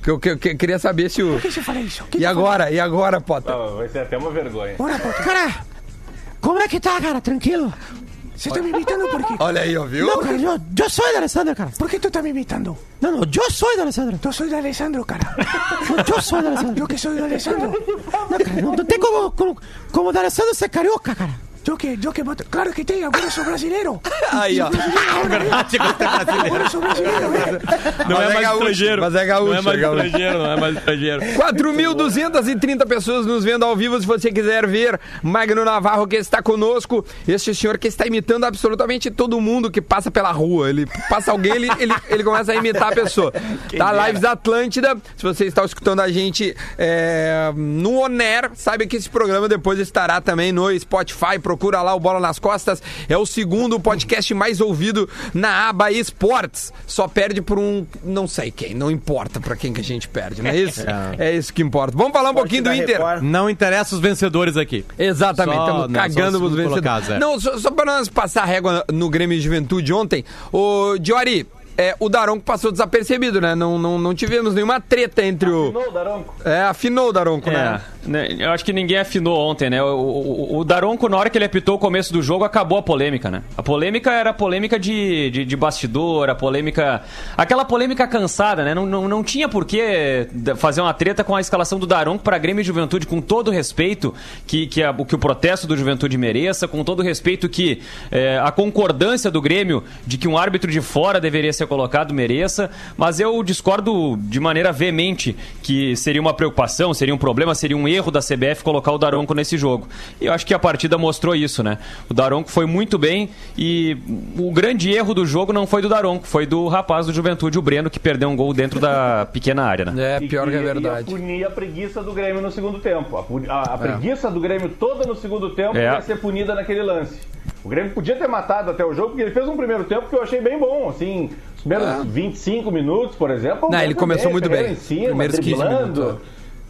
A: Que eu, que eu- que eu queria saber se o.
M: Por que você fala isso? Que
A: E
M: que
A: agora? E agora, Potter?
D: Ah, vai ser até uma vergonha.
M: Bora, Potter. Cara, como é que tá, cara? Tranquilo? Você tá me imitando por quê?
A: Olha aí, ó, viu?
M: Não, cara, eu, eu sou da Alessandra, cara. Por que tu tá me imitando? Não, não, eu sou da Alessandra. Eu sou da Alessandro, cara. eu sou da Alessandro. Eu que sou da Alessandro. Não, cara, não, não tem como, como, como da Alessandro ser carioca, cara. Eu que, eu que boto... Claro que tem, agora eu sou brasileiro.
A: Aí, ó.
C: Verdade, você é brasileiro.
M: Agora eu sou brasileiro.
C: Não
A: Mas
C: é
A: é
C: mais
A: gaúcho,
C: estrangeiro.
A: mas é gaúcho,
C: Não é mais
A: é gaúcho.
C: estrangeiro, não é mais estrangeiro.
A: 4.230 pessoas nos vendo ao vivo. Se você quiser ver Magno Navarro que está conosco, este senhor que está imitando absolutamente todo mundo que passa pela rua. Ele passa alguém, ele, ele, ele começa a imitar a pessoa. tá Lives Atlântida. Se você está escutando a gente é, no Oner, sabe que esse programa depois estará também no Spotify. Procura lá o Bola nas Costas. É o segundo podcast mais ouvido na aba Esportes. Só perde por um não sei quem. Não importa pra quem que a gente perde, não é isso? É isso que importa. Vamos falar um pouquinho do Inter.
F: Record.
C: Não interessa os vencedores aqui.
A: Exatamente,
C: Só-
A: estamos
C: não,
A: cagando
C: os
A: vencedores.
C: colocados, é.
A: Não, só, só para nós passar a régua no Grêmio de Juventude ontem, o Diori, é, o Daronco passou desapercebido, né? Não, não, não tivemos nenhuma treta entre o.
D: Afinou, Daronco?
A: É, afinou o Daronco?
E: É, né, eu acho que ninguém afinou ontem, né? O, o, o Daronco, na hora que ele apitou o começo do jogo, acabou a polêmica, né? A polêmica era a polêmica de, de, de bastidor, a polêmica. Aquela polêmica cansada, né? Não, não, não tinha por que fazer uma treta com a escalação do Daronco para Grêmio e Juventude, com todo o respeito que, que, a- que o protesto do Juventude mereça, com todo o respeito que é, a concordância do Grêmio de que um árbitro de fora deveria ser colocado mereça, mas eu discordo de maneira veemente que seria uma preocupação, seria um problema, seria um erro da CBF colocar o Daronco nesse jogo. E eu acho que a partida mostrou isso, né? O Daronco foi muito bem e o grande erro do jogo não foi do Daronco, foi do rapaz do Juventude, o Breno, que perdeu um gol dentro da pequena área, né?
A: É, pior que é verdade.
D: Ia punir a preguiça do Grêmio no segundo tempo. A, a- a preguiça do Grêmio toda no segundo tempo
E: É.
D: vai ser punida naquele lance. O Grêmio podia ter matado até o jogo, porque ele fez um primeiro tempo que eu achei bem bom. Assim, os primeiros 25 minutos, por exemplo.
A: Não, ele começou muito
D: Ferreira
A: bem.
D: Em cima,
A: Primeiros 15
D: driblando.
A: minutos.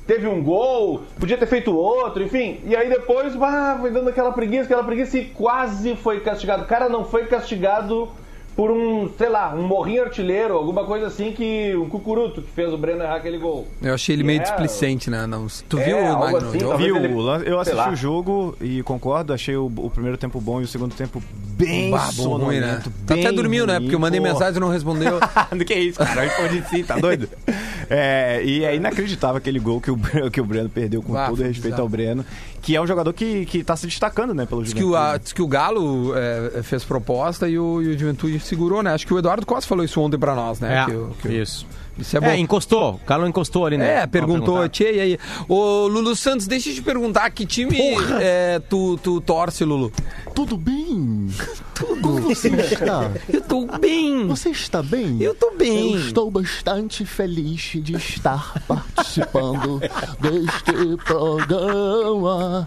D: Teve um gol, podia ter feito outro, enfim. E aí depois, bah, foi dando aquela preguiça, aquela preguiça e quase foi castigado. O cara não foi castigado por um, sei lá, um morrinho artilheiro, alguma coisa assim que um cucuruto que fez o Breno errar aquele gol.
A: Eu achei ele meio
D: É,
A: displicente, né? Não, tu
D: é,
A: viu, Magno?
D: assim,
A: Eu-
H: Viu,
D: ele-
H: eu assisti o jogo e concordo, achei o, o primeiro tempo bom e o segundo tempo bem
A: Bah, bom, ruim, né?
H: sonolento,
A: Tu até
H: bem
A: dormiu, né?
H: ruim,
A: Porque eu mandei
H: pô.
A: mensagem e não respondeu.
H: Que isso, cara? Eu respondi sim, tá doido? É, e é inacreditável aquele gol que o, Breno- que o Breno perdeu, com
A: Ah,
H: todo respeito
A: bizarro.
H: ao Breno, que é um jogador que, que tá se destacando, né, pelo
A: Diz que, o, a- diz que o Galo é, fez proposta e o, e o Juventude segurou, né? Acho que o Eduardo Costa falou isso ontem pra nós, né?
C: É,
A: Que que
C: isso.
A: Isso é bom.
C: É, encostou. O Carlos encostou ali, né?
A: É, perguntou, tchê, e aí? Ô, Lulu Santos, deixa eu te perguntar, que time é, tu, tu torce, Lulu?
G: Tudo bem? Como você está?
A: Eu tô bem.
G: Você está bem?
A: Eu tô bem.
G: Eu estou bastante feliz de estar participando deste programa.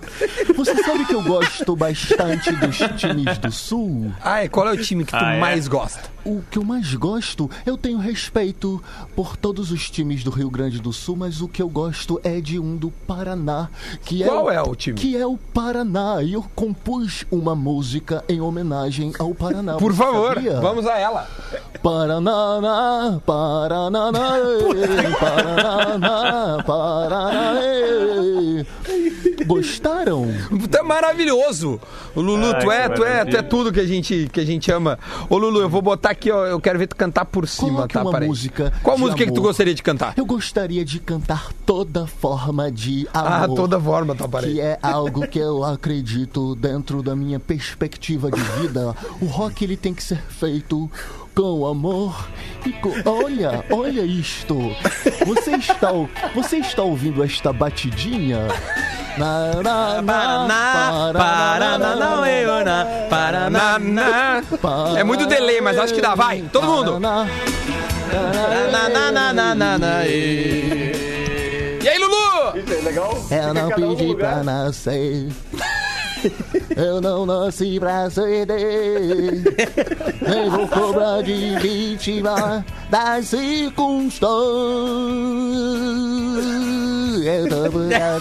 G: Você sabe que eu gosto bastante dos times do Sul?
A: Ah, e qual é o time que tu
E: Ah, é?
A: mais gosta?
G: O que eu mais gosto, eu tenho respeito por todos os times do Rio Grande do Sul, mas o que eu gosto é de um do Paraná, que
A: Qual
G: é,
A: é o time?
G: Que é o Paraná. E eu compus uma música em homenagem ao Paraná.
A: Por favor,
G: sabia?
A: vamos a ela.
G: Paraná, Paraná, Paraná, Paraná.
N: Gostaram?
A: Tu é maravilhoso. O Lulu,
N: Ai,
A: tu é, tu é, tu é tudo que a gente que a gente ama. Ô Lulu, eu vou botar aqui, ó, eu quero ver tu cantar por cima,
N: Coloque
A: tá?
N: uma música
A: Qual música que tu
N: amor.
A: gostaria de cantar?
N: Eu gostaria de cantar toda forma de
A: Ah,
N: amor.
A: toda forma, tá, peraí.
N: Que é algo que eu acredito dentro da minha perspectiva de vida. O rock ele tem que ser feito com amor e com... Olha, olha isto. Você está, você está ouvindo esta batidinha?
C: Paraná, Paraná,
A: na. É muito delay, mas acho que dá. Vai, todo mundo.
C: E...
A: E aí, Lulu?
D: Isso é legal.
N: Eu não
D: um
N: pedi pra nascer. Eu não nasci pra ceder. Nem vou cobrar de vítima das circunstâncias. Eu tô vida.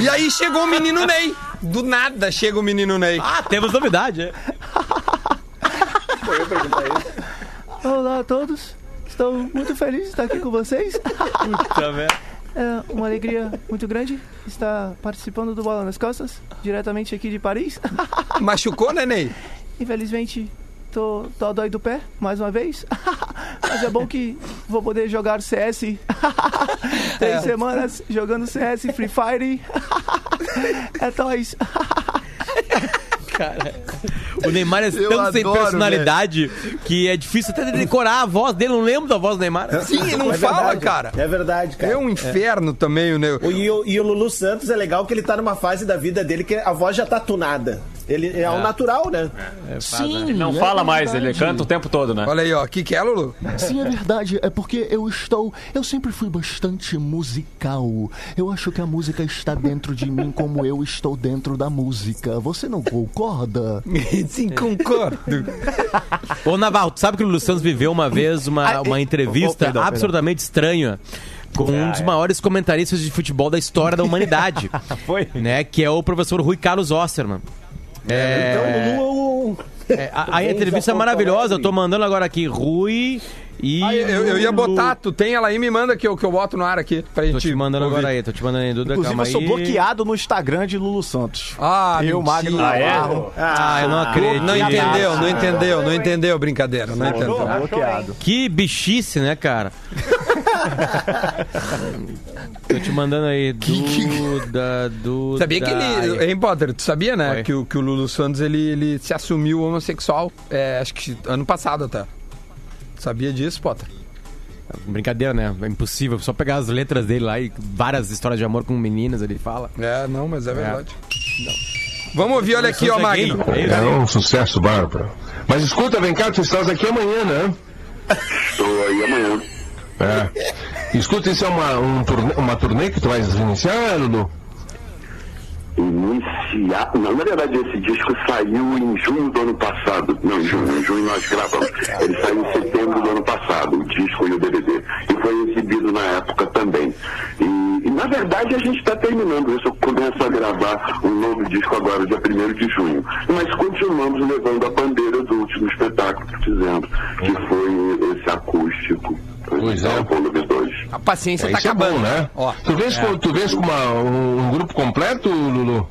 A: E aí chegou o menino Ney. Do nada chega o menino Ney.
C: Ah, temos novidade, é.
O: Olá a todos. Estou muito feliz de estar aqui com vocês.
C: Puta merda.
O: É uma alegria muito grande estar participando do Bola nas Costas, diretamente aqui de Paris.
A: Machucou, né, Ney?
O: Infelizmente, tô, tô dói do pé, mais uma vez. Mas é bom que vou poder jogar CS. Três
A: É.
O: semanas jogando CS, Free Fire. É nóis.
C: Cara, o Neymar é
O: Eu
C: tão sem
O: adoro,
C: personalidade que é difícil até de decorar a voz dele. Não lembro da voz do Neymar.
A: Sim, ele não
F: É
A: fala,
F: verdade,
A: cara.
F: É verdade, cara.
A: É um inferno também, o Ney.
F: O- E o, e o Lulu Santos é legal que ele tá numa fase da vida dele que a voz já tá tunada. Ele é, ao natural, né?
N: Sim,
E: Ele não
N: é
E: fala mais,
N: verdade.
E: ele canta o tempo todo, né?
A: Olha aí, ó. O que, que é, Lulu?
N: Sim, é verdade. É porque eu estou. Eu sempre fui bastante musical. Eu acho que a música está dentro de mim como eu estou dentro da música. Você não concorda?
A: Sim, concordo.
C: Ô, Naval, tu sabe que o Lulu Santos viveu uma vez uma, uma entrevista
H: oh, perdão,
C: absurdamente estranha com um dos maiores comentaristas de futebol da história da humanidade.
H: Foi?
C: Né, que é o professor Rui Carlos Osterman. É,
F: Então, o Lulu
C: é, a, a entrevista é maravilhosa. Eu tô mandando agora aqui Rui e.
A: Ah, eu, eu ia botar, tu tem ela aí, me manda que eu, que eu boto no ar aqui pra
C: Tô
A: gente.
C: te mandando
A: ouvir.
C: agora aí, tô te mandando aí, Duda.
H: Inclusive,
C: calma
H: eu sou
C: aí.
H: bloqueado no Instagram de Lulu Santos.
A: Ah,
H: eu. Magno
E: Ah, é?
C: Ah, eu não acredito.
A: Não entendeu, não entendeu, não entendeu, brincadeira, não entendeu.
H: Tô bloqueado.
C: Que bichice, né, cara? Tô te mandando aí, Duda, Duda.
A: Sabia que ele. Hein, Potter, tu sabia, né?
C: Oi.
A: Que o, que o Lulu Santos ele, ele se assumiu homossexual, é, acho que ano passado até. Sabia disso, Potter?
C: Brincadeira, né? É impossível. Só pegar as letras dele lá e várias histórias de amor com meninas ele fala.
A: É, não, mas é verdade. Vamos ouvir, olha aqui, ó,
C: é
A: Magno.
C: é?
P: É um sucesso bárbaro. Mas escuta, vem cá, tu estás aqui amanhã, né?
Q: Estou aí amanhã.
P: É. Escuta, isso é uma, um turnê, uma turnê que tu vais iniciar, Lulu?
Q: Iniciar. Na verdade, esse disco saiu em junho do ano passado. Não, em junho, em junho nós gravamos. Ele saiu em setembro do ano passado, o disco e o DVD. E foi exibido na época também. E, e, na verdade a gente está terminando isso. Eu começo a gravar um novo disco agora, dia 1 de junho. Mas continuamos levando a bandeira do último espetáculo que fizemos, que foi esse acústico.
P: Pois é.
Q: Volume 2.
A: A paciência
P: É,
A: tá
P: isso é
A: acabando.
P: bom, né?
A: Ó,
P: Tu vês, com, tu vês com uma- um, grupo completo, Lulu?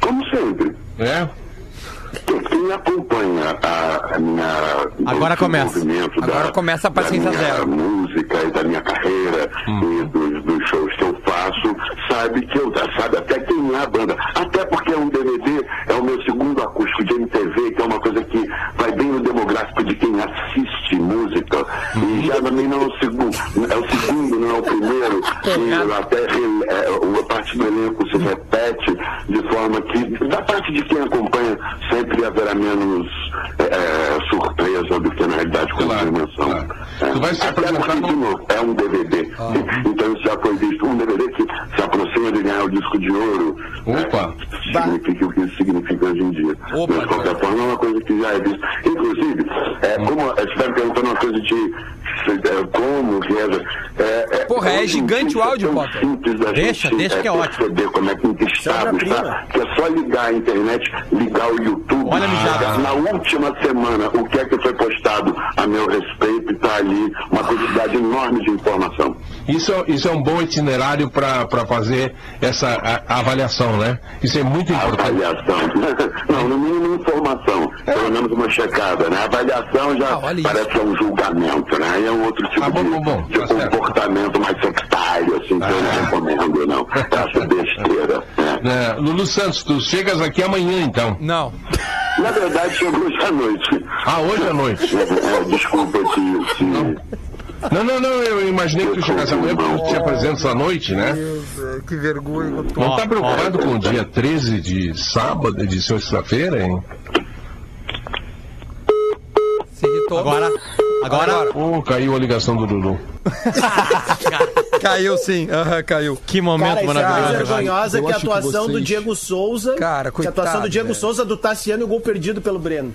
Q: Como sempre.
P: É?
Q: Quem acompanha a, a minha.
C: Agora
Q: o
C: começa.
Q: desenvolvimento
A: Agora
Q: da-
A: começa a paciência
Q: da minha
A: zero.
Q: música e da minha carreira e dos, dos shows que eu faço, sabe que eu sabe até quem é a banda. Até porque é um DVD, é o meu segundo acústico de MTV, que é uma coisa que vai bem no demográfico de quem assiste música. E já também não é o segundo, é o segundo, não é o primeiro. E até é, uma parte do elenco se repete de forma que, da parte de quem acompanha, sempre haverá menos é, é, surpresa do que na realidade confirmação. É,
P: Tu vai se apresentar no-
Q: de é um DVD. Então isso já foi visto. Um DVD que se aproxima de ganhar o disco de ouro.
P: Opa!
Q: É, significa o que isso significa hoje em dia.
A: Opa,
Q: Mas, de qualquer forma, é uma coisa que já é vista. É, como é, você está me perguntando uma coisa de é, como, reza. É, é,
A: Porra, é
Q: em
A: gigante o áudio,
Q: é
A: Potter.
Q: simples da
C: Deixa,
Q: gente,
C: deixa que é ótimo.
Q: perceber como é que que estado está, que é só ligar a internet, ligar o YouTube,
C: Olha a mijada.
Q: pegar na última semana o que é que foi postado a meu respeito e tá ali uma quantidade enorme de informação.
P: Isso, é- isso é um bom itinerário para fazer essa a- avaliação, né? Isso é muito importante.
Q: Avaliação. Não, no mínimo informação. Pelo menos uma checada, né? Avaliação já parece que é um julgamento, né? Aí é um outro tipo de, de comportamento mais sectário, assim, que eu não recomendo, não. Essa besteira. Né?
P: É, Lulu Santos, tu chegas aqui amanhã então.
A: Não.
Q: Na verdade, chegou hoje à noite.
P: Ah, hoje à noite?
Q: É, desculpa se... se...
P: Não, não, não, eu imaginei que tu chegasse amanhã porque tu te apresentas à noite, né?
A: Que vergonha que eu tô.
P: Não tá preocupado com o dia 13 de sábado, de sexta-feira, hein?
A: Se irritou.
C: Agora, agora.
P: Pô, caiu a ligação do Lulu.
A: Caiu sim, aham, caiu.
C: Que momento
F: Cara, isso é
C: maravilhoso.
F: vergonhosa que a
G: acho que
F: atuação do
G: vocês-
F: Diego Souza.
A: Cara,
F: que a atuação
A: coitado,
F: do Diego
A: velho.
F: Souza, do Tassiano e o gol perdido pelo Breno.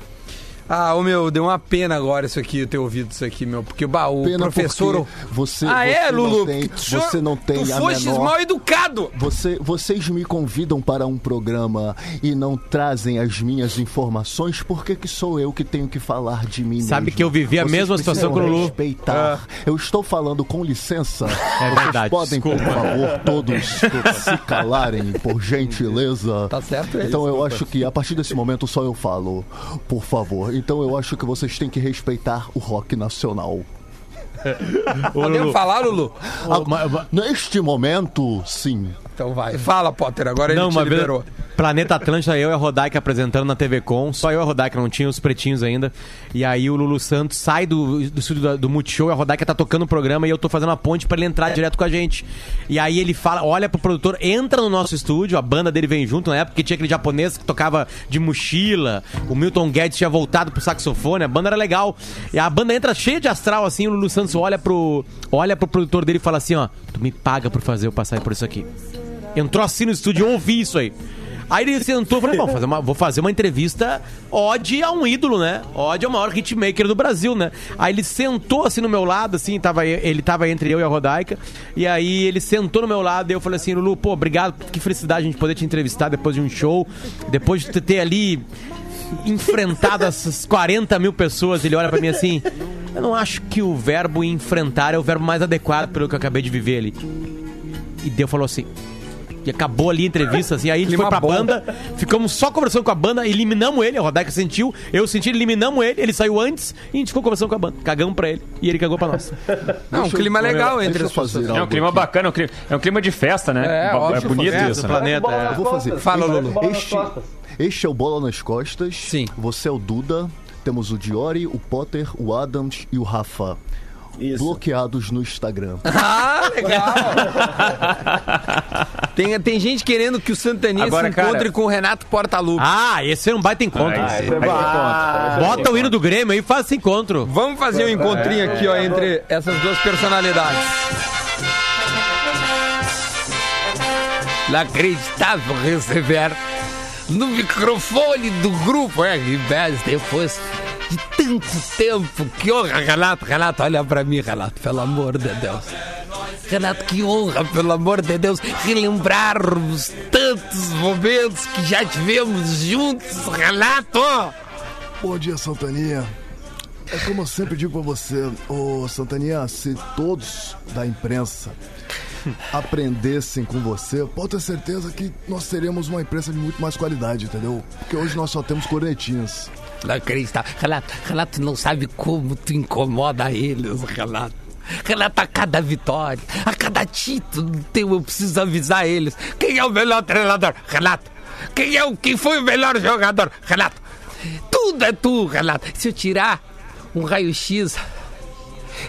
A: Ah, ô meu, deu uma pena agora isso aqui, eu ter ouvido isso aqui, meu. Porque bah, o
G: Pena
A: professor.
G: porque você,
A: ah,
G: você
A: é,
G: não
A: Lulu?
G: tem-
A: porque tu-
G: você não tem
A: Tu
G: a
A: fostes
G: menor-
A: mal educado.
G: Você, vocês me convidam para um programa e não trazem as minhas informações, por que, que sou eu que tenho que falar de mim
C: Sabe
G: mesmo?
C: que eu vivi a
G: Vocês
C: mesma situação com o Lulu.
G: respeitar. Eu estou falando com licença.
C: É
G: Vocês
C: verdade,
G: podem, por
C: desculpa.
G: favor, todos se calarem, por gentileza.
A: Tá certo ele,
G: Então eu
A: desculpa.
G: acho que a partir desse momento só eu falo, por favor. Então eu acho que vocês têm que respeitar o rock nacional.
A: Podemos falar, Lulu?
G: Ah, Neste momento, sim.
A: Então vai. Fala, Potter, agora ele
C: Não,
A: te
C: uma vez,
A: liberou.
C: Planeta Atlântida, eu e a Rodaica apresentando na TV Com, só eu e a Rodaica, não tinha os pretinhos ainda. E aí o Lulu Santos sai do, do estúdio do, do Multishow, a Rodaica tá tocando o programa e eu tô fazendo a ponte pra ele entrar direto com a gente. E aí ele fala, olha pro produtor, entra no nosso estúdio, a banda dele vem junto, na época que tinha aquele japonês que tocava de mochila, o Milton Guedes tinha voltado pro saxofone, a banda era legal. E a banda entra cheia de astral, assim, o Lulu Santos olha pro, olha pro produtor dele e fala assim, ó, tu me paga por fazer eu passar por isso aqui. Entrou assim no estúdio, eu ouvi isso aí. Aí ele sentou e falei, vou fazer uma entrevista ode a um ídolo, né? Ode ao maior hitmaker do Brasil, né? Aí ele sentou assim no meu lado, assim, tava, ele tava entre eu e a Rodaica. E aí ele sentou no meu lado e eu falei assim, Lulu, pô, obrigado, que felicidade a gente poder te entrevistar depois de um show, depois de ter ali enfrentado essas 40 mil pessoas. Ele olha pra mim assim, eu não acho que o verbo enfrentar é o verbo mais adequado pelo que eu acabei de viver ali. E Deus falou assim. E acabou ali a entrevista, assim. Aí a gente
A: Clima
C: foi pra
A: bom.
C: banda, ficamos só conversando com a banda, eliminamos ele, a Rodaica sentiu, eu senti, eliminamos ele, ele saiu antes e a gente ficou conversando com a banda. Cagamos pra ele e ele cagou pra nós.
A: Não, um clima legal entre as pessoas.
E: É um clima bacana, é um clima, é um clima de festa, né?
A: É,
E: É, bonito isso, né?
C: planeta. é.
G: Eu vou fazer.
A: Fala, Lulu.
G: Este, este é o Bola nas Costas.
A: Sim.
G: Você é o Duda. Temos o Diori, o Potter, o Adams e o Rafa.
F: Isso.
G: Bloqueados no Instagram.
A: Ah, legal! tem, tem gente querendo que o Santaninha
E: Agora,
A: se encontre
E: cara-
A: com o Renato Portaluppi.
C: Ah, esse é um baita encontro.
E: Ah, esse
F: Ah,
C: Bota o hino do Grêmio aí e faz esse encontro.
A: Vamos fazer um encontrinho aqui, ó, entre essas duas personalidades. Inacreditável receber no microfone do grupo RBS depois de tanto tempo. Que honra, Renato. Renato, olha pra mim, Renato, pelo amor de Deus. Renato, que honra, pelo amor de Deus, relembrarmos tantos momentos que já tivemos juntos, Renato.
G: Bom dia, Santaninha. É como eu sempre digo pra você, ô Santaninha, se todos da imprensa aprendessem com você, pode ter certeza que nós teríamos uma imprensa de muito mais qualidade, entendeu? Porque hoje nós só temos cornetinhas.
A: Não acredita. Renato, Renato não sabe como tu incomoda eles, Renato. Renato, a cada vitória, a cada título teu, eu preciso avisar eles. Quem é o melhor treinador? Renato. Quem é o quem foi o melhor jogador? Renato. Tudo é tu, Renato. Se eu tirar um raio-x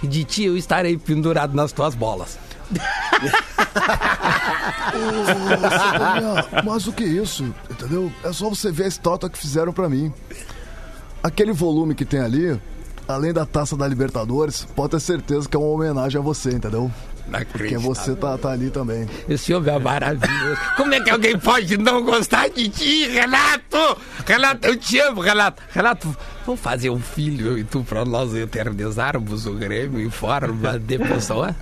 A: de ti, eu estarei pendurado nas tuas bolas.
G: Ô, mas o que é isso, entendeu? É só você ver a estátua que fizeram pra mim. Aquele volume que tem ali, além da taça da Libertadores, pode ter certeza que é uma homenagem a você, entendeu? Porque você tá, tá ali também.
A: Esse homem é maravilhoso. Como é que alguém pode não gostar de ti, Renato? Renato, eu te amo, Renato. Renato, vamos fazer um filho eu e tu pra nós eternizarmos o Grêmio em forma de pessoa?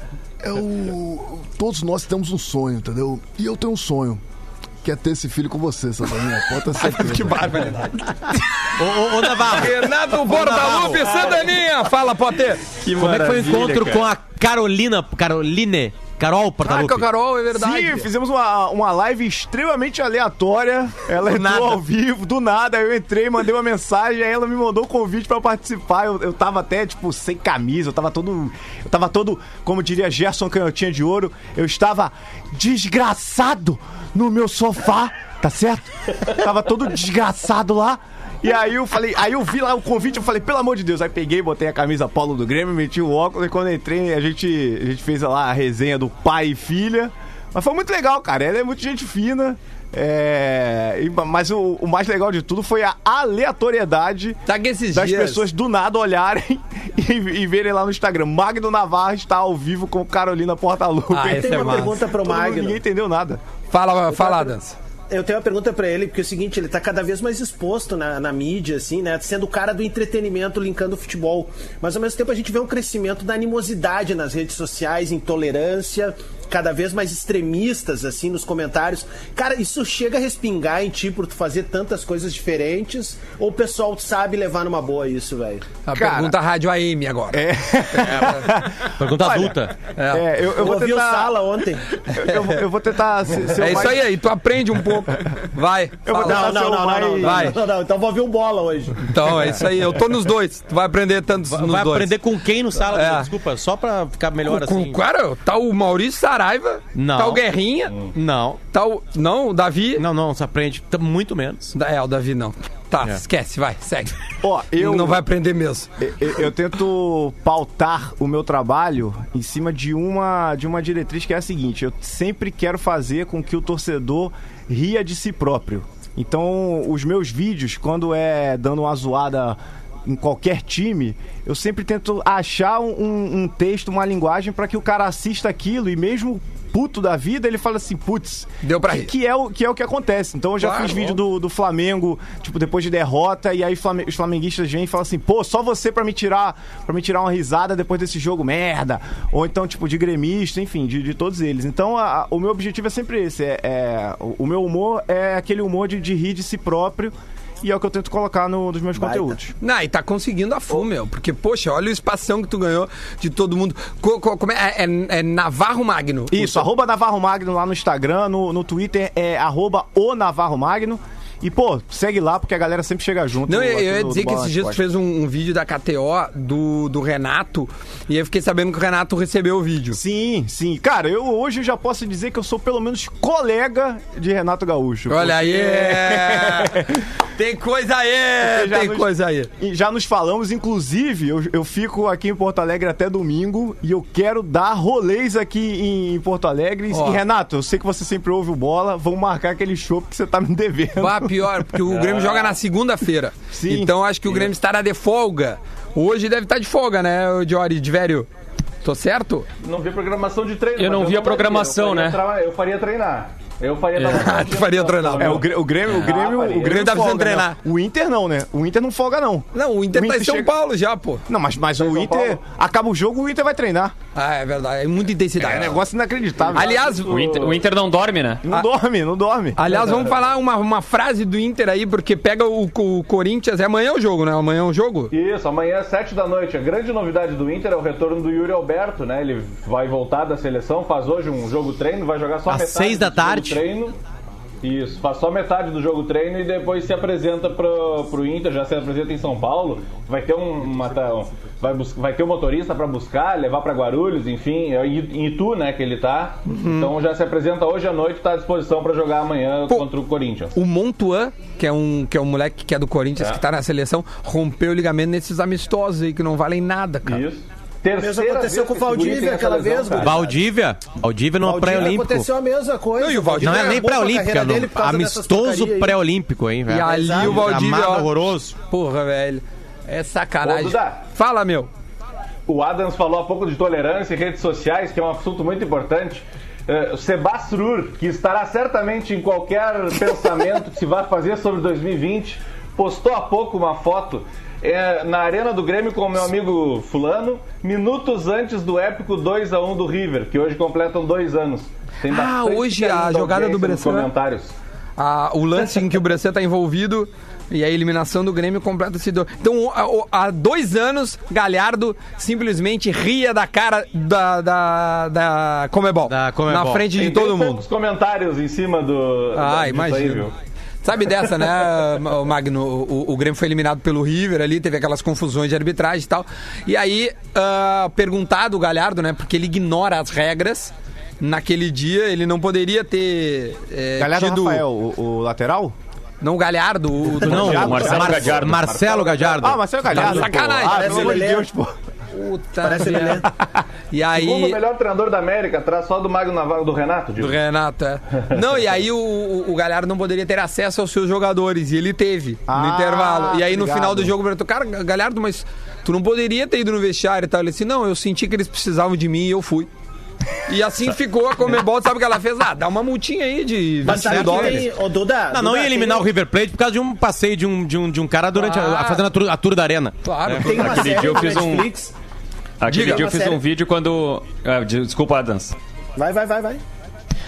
G: Eu, todos nós temos um sonho, entendeu? E eu tenho um sonho. Que é ter esse filho com você, Santaninha. Pode ter certeza.
A: que barbaridade.
C: Ô, ô, ô, Navarro.
A: Renato Bordalupe, Sandaninha. Fala, Potter.
C: Como é que foi o encontro com a Carolina, Caroline, Carol
A: Ah,
C: Portalupe?
A: com a Carol, é verdade.
H: Sim, fizemos uma, uma live extremamente aleatória. Ela entrou
C: nada.
H: ao vivo, do nada. Eu entrei, mandei uma mensagem, aí ela me mandou o convite pra participar. Eu, eu tava até, tipo, sem camisa, eu tava todo. Eu tava todo, como diria Gerson Canhotinha de Ouro, eu estava desgraçado no meu sofá, tá certo? Tava todo desgraçado lá. E aí eu falei, aí eu vi lá o convite, eu falei, pelo amor de Deus, aí peguei, botei a camisa polo do Grêmio, meti o óculos e quando entrei, a gente, a gente fez lá a resenha do pai e filha. Mas foi muito legal, cara. Ela é muito gente fina. É, e- mas o, o mais legal de tudo foi a aleatoriedade
A: Tá
H: das
A: dias-
H: pessoas do nada olharem e, e verem lá no Instagram. Magno Navarro está ao vivo com Carolina Portalupe.
A: Ah, esse
F: Tem
A: é
F: uma
A: massa.
F: pergunta pro
H: Todo mundo-
F: Magno.
H: Ninguém entendeu nada.
A: Fala, fala, Adams.
F: Eu tenho uma pergunta pra ele, porque é o seguinte, ele tá cada vez mais exposto na, na mídia, assim, né? Sendo o cara do entretenimento linkando o futebol. Mas ao mesmo tempo a gente vê um crescimento da animosidade nas redes sociais, intolerância, cada vez mais extremistas, assim, nos comentários. Cara, isso chega a respingar em ti por tu fazer tantas coisas diferentes? Ou o pessoal sabe levar numa boa isso, velho?
A: A
H: Cara,
A: pergunta Rádio AM agora.
H: É.
C: Pergunta
H: Olha,
C: adulta.
H: É, eu, eu
F: Eu
H: vou
F: ouvi o
H: tentar.
F: Sala ontem.
H: Eu, vou- eu vou tentar ser, ser o
A: É isso
H: mais-
A: aí, aí tu aprende um pouco. Vai.
H: Eu vou tentar
F: Não, não,
H: o
F: não, não,
H: mais-
F: não,
A: Vai.
F: não, não. Então vou ouvir um bola hoje.
A: Então, é isso aí. Eu tô nos dois. Tu vai aprender tantos nos
C: Vai
A: dois.
C: aprender com quem no sala?
A: É.
C: Desculpa, só pra ficar melhor
A: com,
C: assim.
A: Cara, tá o Maurício Saraiva,
C: Não.
A: tá o Guerrinha,
C: Não,
A: tá o... Não, o Davi...
C: não, não, se aprende muito menos.
A: Da- É, o Davi não. Tá,
C: É.
A: esquece, vai, segue.
H: Ó, eu,
A: Não vai aprender mesmo.
H: eu, eu tento pautar o meu trabalho em cima de uma, de uma diretriz que é a seguinte: eu sempre quero fazer com que o torcedor ria de si próprio. Então, os meus vídeos, quando é dando uma zoada em qualquer time, eu sempre tento achar um, um texto, uma linguagem para que o cara assista aquilo e mesmo puto da vida, ele fala assim, putz,
A: Deu pra
H: que, que é o que é o que acontece. Então eu já
A: Claro,
H: fiz vídeo do, do Flamengo, tipo, depois de derrota, e aí os flamenguistas vêm e falam assim, pô, só você pra me tirar para me tirar uma risada depois desse jogo merda. Ou então, tipo, de gremista, enfim, de, de todos eles. Então, a- a- o meu objetivo é sempre esse. É, é- o, o meu humor é aquele humor de, de rir de si próprio. E é o que eu tento colocar no, nos meus
F: Baita.
H: conteúdos.
A: Não, e tá conseguindo a full, meu. Porque, poxa, olha o espação que tu ganhou de todo mundo. Co- co- como é? É, é Navarro Magno.
H: Isso, arroba Navarro Magno lá no Instagram, no, no Twitter é arroba o Navarro Magno. E, pô, segue lá, porque a galera sempre chega junto.
A: Não, eu, ia dizer que esses dias tu fez um, um vídeo da KTO do, do Renato e aí eu fiquei sabendo que o Renato recebeu o vídeo.
H: Sim, sim. Cara, eu hoje já posso dizer que eu sou pelo menos colega de Renato Gaúcho.
A: Olha aí!
H: porque-
A: Tem coisa aí! Tem
H: nos-
A: coisa aí.
H: Já nos falamos, inclusive, eu, eu fico aqui em Porto Alegre até domingo e eu quero dar rolês aqui em Porto Alegre.
A: Ó.
H: E Renato, eu sei que você sempre ouve o bola, vamos marcar aquele show que você tá me devendo.
A: Vá pior, porque o Grêmio joga na segunda-feira.
H: Sim.
A: Então acho que o Grêmio estará de folga. Hoje deve estar de folga, né, o Diori, de velho? Tô certo?
D: Não vi programação de treino.
E: Eu não vi a programação,
D: eu faria
E: né?
D: Eu faria treinar. Eu faria uma
A: Ah, tu faria treinar.
H: É, o, Grê- o Grêmio, o Grêmio, o Grêmio
A: tá precisando
H: folga, né?
A: treinar.
H: O Inter não, né? O Inter não folga, não.
A: Não, o Inter tá em São
H: chega-
A: Paulo já, pô.
H: Não, mas, mas o Inter. Acaba o jogo, o Inter vai treinar.
A: Ah, é verdade. É muita intensidade.
H: É um negócio inacreditável.
A: Aliás,
E: O Inter, o Inter não dorme, né?
H: não dorme, não dorme.
A: aliás, vamos falar uma, uma frase do Inter aí, porque pega o, o Corinthians. É amanhã o jogo, né? Amanhã é o jogo?
D: Isso, amanhã às 7 da noite. A grande novidade do Inter é o retorno do Yuri Alberto, né? Ele vai voltar da seleção, faz hoje um jogo treino, vai jogar só
C: Às
D: metade
C: seis da
D: do jogo
C: tarde.
D: Treino. Isso, faz só metade do jogo treino e depois se apresenta pro, pro Inter, já se apresenta em São Paulo. Vai ter um, uma, vai, vai ter um motorista pra buscar, levar pra Guarulhos, enfim, é em Itu, né, que ele tá. Então já se apresenta hoje à noite, tá à disposição pra jogar amanhã
A: Pô,
D: contra o Corinthians.
A: O Montuan, que é um, que é um moleque que é do Corinthians,
D: É.
A: que tá na seleção, rompeu o ligamento nesses amistosos aí que não valem nada, cara.
D: Isso.
F: Mesmo aconteceu com o Valdívia aquela
D: lesão,
F: vez,
D: cara.
C: Valdívia. Valdívia no
F: Valdívia
C: pré-olímpico.
F: Aconteceu a mesma coisa.
A: Não, e o Valdívia
C: Não é nem
F: causa dessas
C: amistoso pré-olímpico, hein,
A: E
C: velho.
A: ali
F: Exato.
A: o Valdívia, ó,
C: horroroso.
A: porra, velho, é sacanagem. Fala, meu.
D: O Adams falou há pouco de tolerância e redes sociais, que é um assunto muito importante. Eh, O Sebastian que estará certamente em qualquer pensamento que se vai fazer sobre 2020, postou há pouco uma foto eh, na Arena do Grêmio com o meu amigo Fulano, minutos antes do épico 2x1 do River, que hoje completam dois anos. Tem
A: Ah, hoje a
D: da
A: jogada do Bressan.
D: comentários.
A: Ah, o lance em que o Bressan tá envolvido e a eliminação do Grêmio completa esse do... Então, há- dois anos, Galhardo simplesmente ria da cara da, da, da Comebol.
C: Comebol.
A: Na frente de
D: Tem
A: todo mundo.
D: poucos comentários em cima do.
A: Ah,
D: viu?
A: Sabe dessa, né, o Magno? O, o Grêmio foi eliminado pelo River ali, teve aquelas confusões de arbitragem e tal. E aí, ah, perguntado o Galhardo, né, porque ele ignora as regras. Naquele dia, ele não poderia ter é,
H: Galhardo
A: tido...
H: Rafael, o, o lateral?
A: Não, o Galhardo. O, o
C: Não,
H: Galhardo?
C: Marcelo
H: Mar-
C: Gadiardo. Marcelo Gadiardo.
H: Ah, Marcelo Galhardo.
A: Tá sacanagem.
H: pô. Ah, pelo amor de. Deus, pô.
A: Puta
F: Parece
A: merda. E aí...
D: Segundo melhor treinador da América, atrás só do Magno Navarro do Renato,
A: Do
D: Gil.
A: Renato, é. Não, e aí o, o, o Galhardo não poderia ter acesso aos seus jogadores, e ele teve, no
H: Ah,
A: intervalo. E aí no
H: obrigado.
A: final do jogo, perguntou, cara, Galhardo, mas tu não poderia ter ido no vestiário e tal. Ele disse, não, eu senti que eles precisavam de mim e eu fui. E assim ficou a Comebol, sabe o que ela fez? Ah, dá uma multinha aí de 20
F: Mas sabe
A: mil
F: que
A: dólares.
F: tem, ô, Duda,
C: Não, não
F: Duda,
C: ia eliminar
F: tem-
C: o River Plate por causa de um passeio de um, de um, de um cara durante a, a- fazendo a tour, a tour da arena.
A: Claro.
F: Tem uma
E: Aquele
F: série
E: dia eu
F: no
E: fiz um-
F: Netflix.
E: Aquele
A: Diga,
E: dia eu fiz
F: série.
E: um vídeo quando. ah, de- desculpa, Adams.
F: Vai, vai, vai, vai.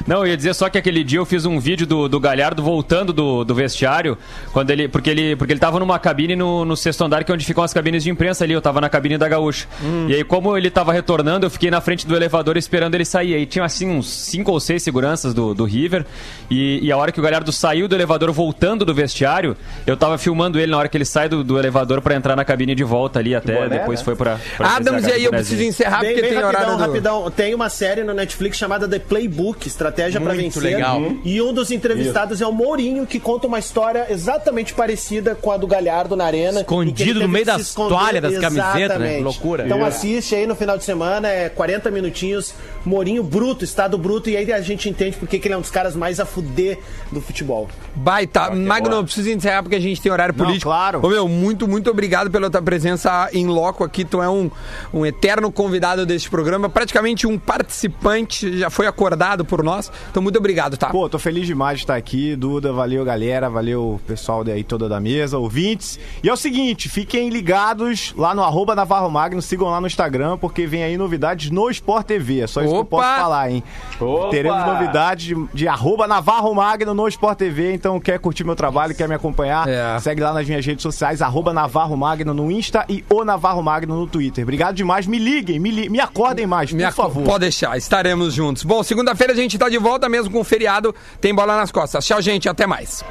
E: Não, eu ia dizer só que aquele dia eu fiz um vídeo do, do Galhardo voltando do, do vestiário, quando ele, porque, ele, porque ele tava numa cabine no, no sexto andar, que é onde ficam as cabines de imprensa ali, eu tava na cabine da Gaúcha. E aí, como ele tava retornando, eu fiquei na frente do elevador esperando ele sair. Aí tinha assim uns cinco ou seis seguranças do, do River, e, e a hora que o Galhardo saiu do elevador voltando do vestiário, eu tava filmando ele na hora que ele sai do, do elevador pra entrar na cabine de volta ali, até
D: boné,
E: depois
D: né?
E: foi pra. pra
A: Adams, e aí eu preciso encerrar
F: Bem,
A: porque
F: bem
A: tem
F: rapidão,
A: horário do...
F: rapidão. Tem uma série no Netflix chamada The Playbook, Estratégia pra
C: Muito
F: Vencer.
C: legal.
F: E um dos entrevistados é o Mourinho, que conta uma história exatamente parecida com a do Galhardo na arena.
C: Escondido no meio das toalhas das camisetas, né? Loucura.
F: Então
C: Yeah.
F: assiste aí no final de semana, é 40 minutinhos, Mourinho bruto, estado bruto, e aí a gente entende porque que ele é um dos caras mais a fuder do futebol.
A: Baita. Magno, eu preciso encerrar porque a gente tem horário
H: Não,
A: político.
H: claro.
A: Ô, meu, muito, muito obrigado pela tua presença em loco aqui. Tu é um, um eterno convidado deste programa, praticamente um participante, já foi acordado por nós. Então, muito obrigado, tá?
H: Pô, tô feliz demais de estar aqui, Duda. Valeu, galera. Valeu, pessoal daí toda da mesa, ouvintes. E é o seguinte, fiquem ligados lá no arroba Navarro Magno, sigam lá no Instagram, porque vem aí novidades no Sport TV. É só isso que eu
A: Opa!
H: posso falar, hein?
D: Opa!
H: Teremos novidades de, de arroba Navarro Magno no Sport TV. Então, quer curtir meu trabalho, quer me acompanhar,
A: É.
H: segue lá nas minhas redes sociais, arroba Navarro Magno no Insta e o Navarro Magno no Twitter. Obrigado demais. Me liguem, me, li- me acordem mais, por
A: Me ac-
H: favor.
A: Pode deixar, estaremos juntos. Bom, segunda-feira a gente tá de volta mesmo com o feriado. Tem bola nas costas. Tchau, gente. Até mais.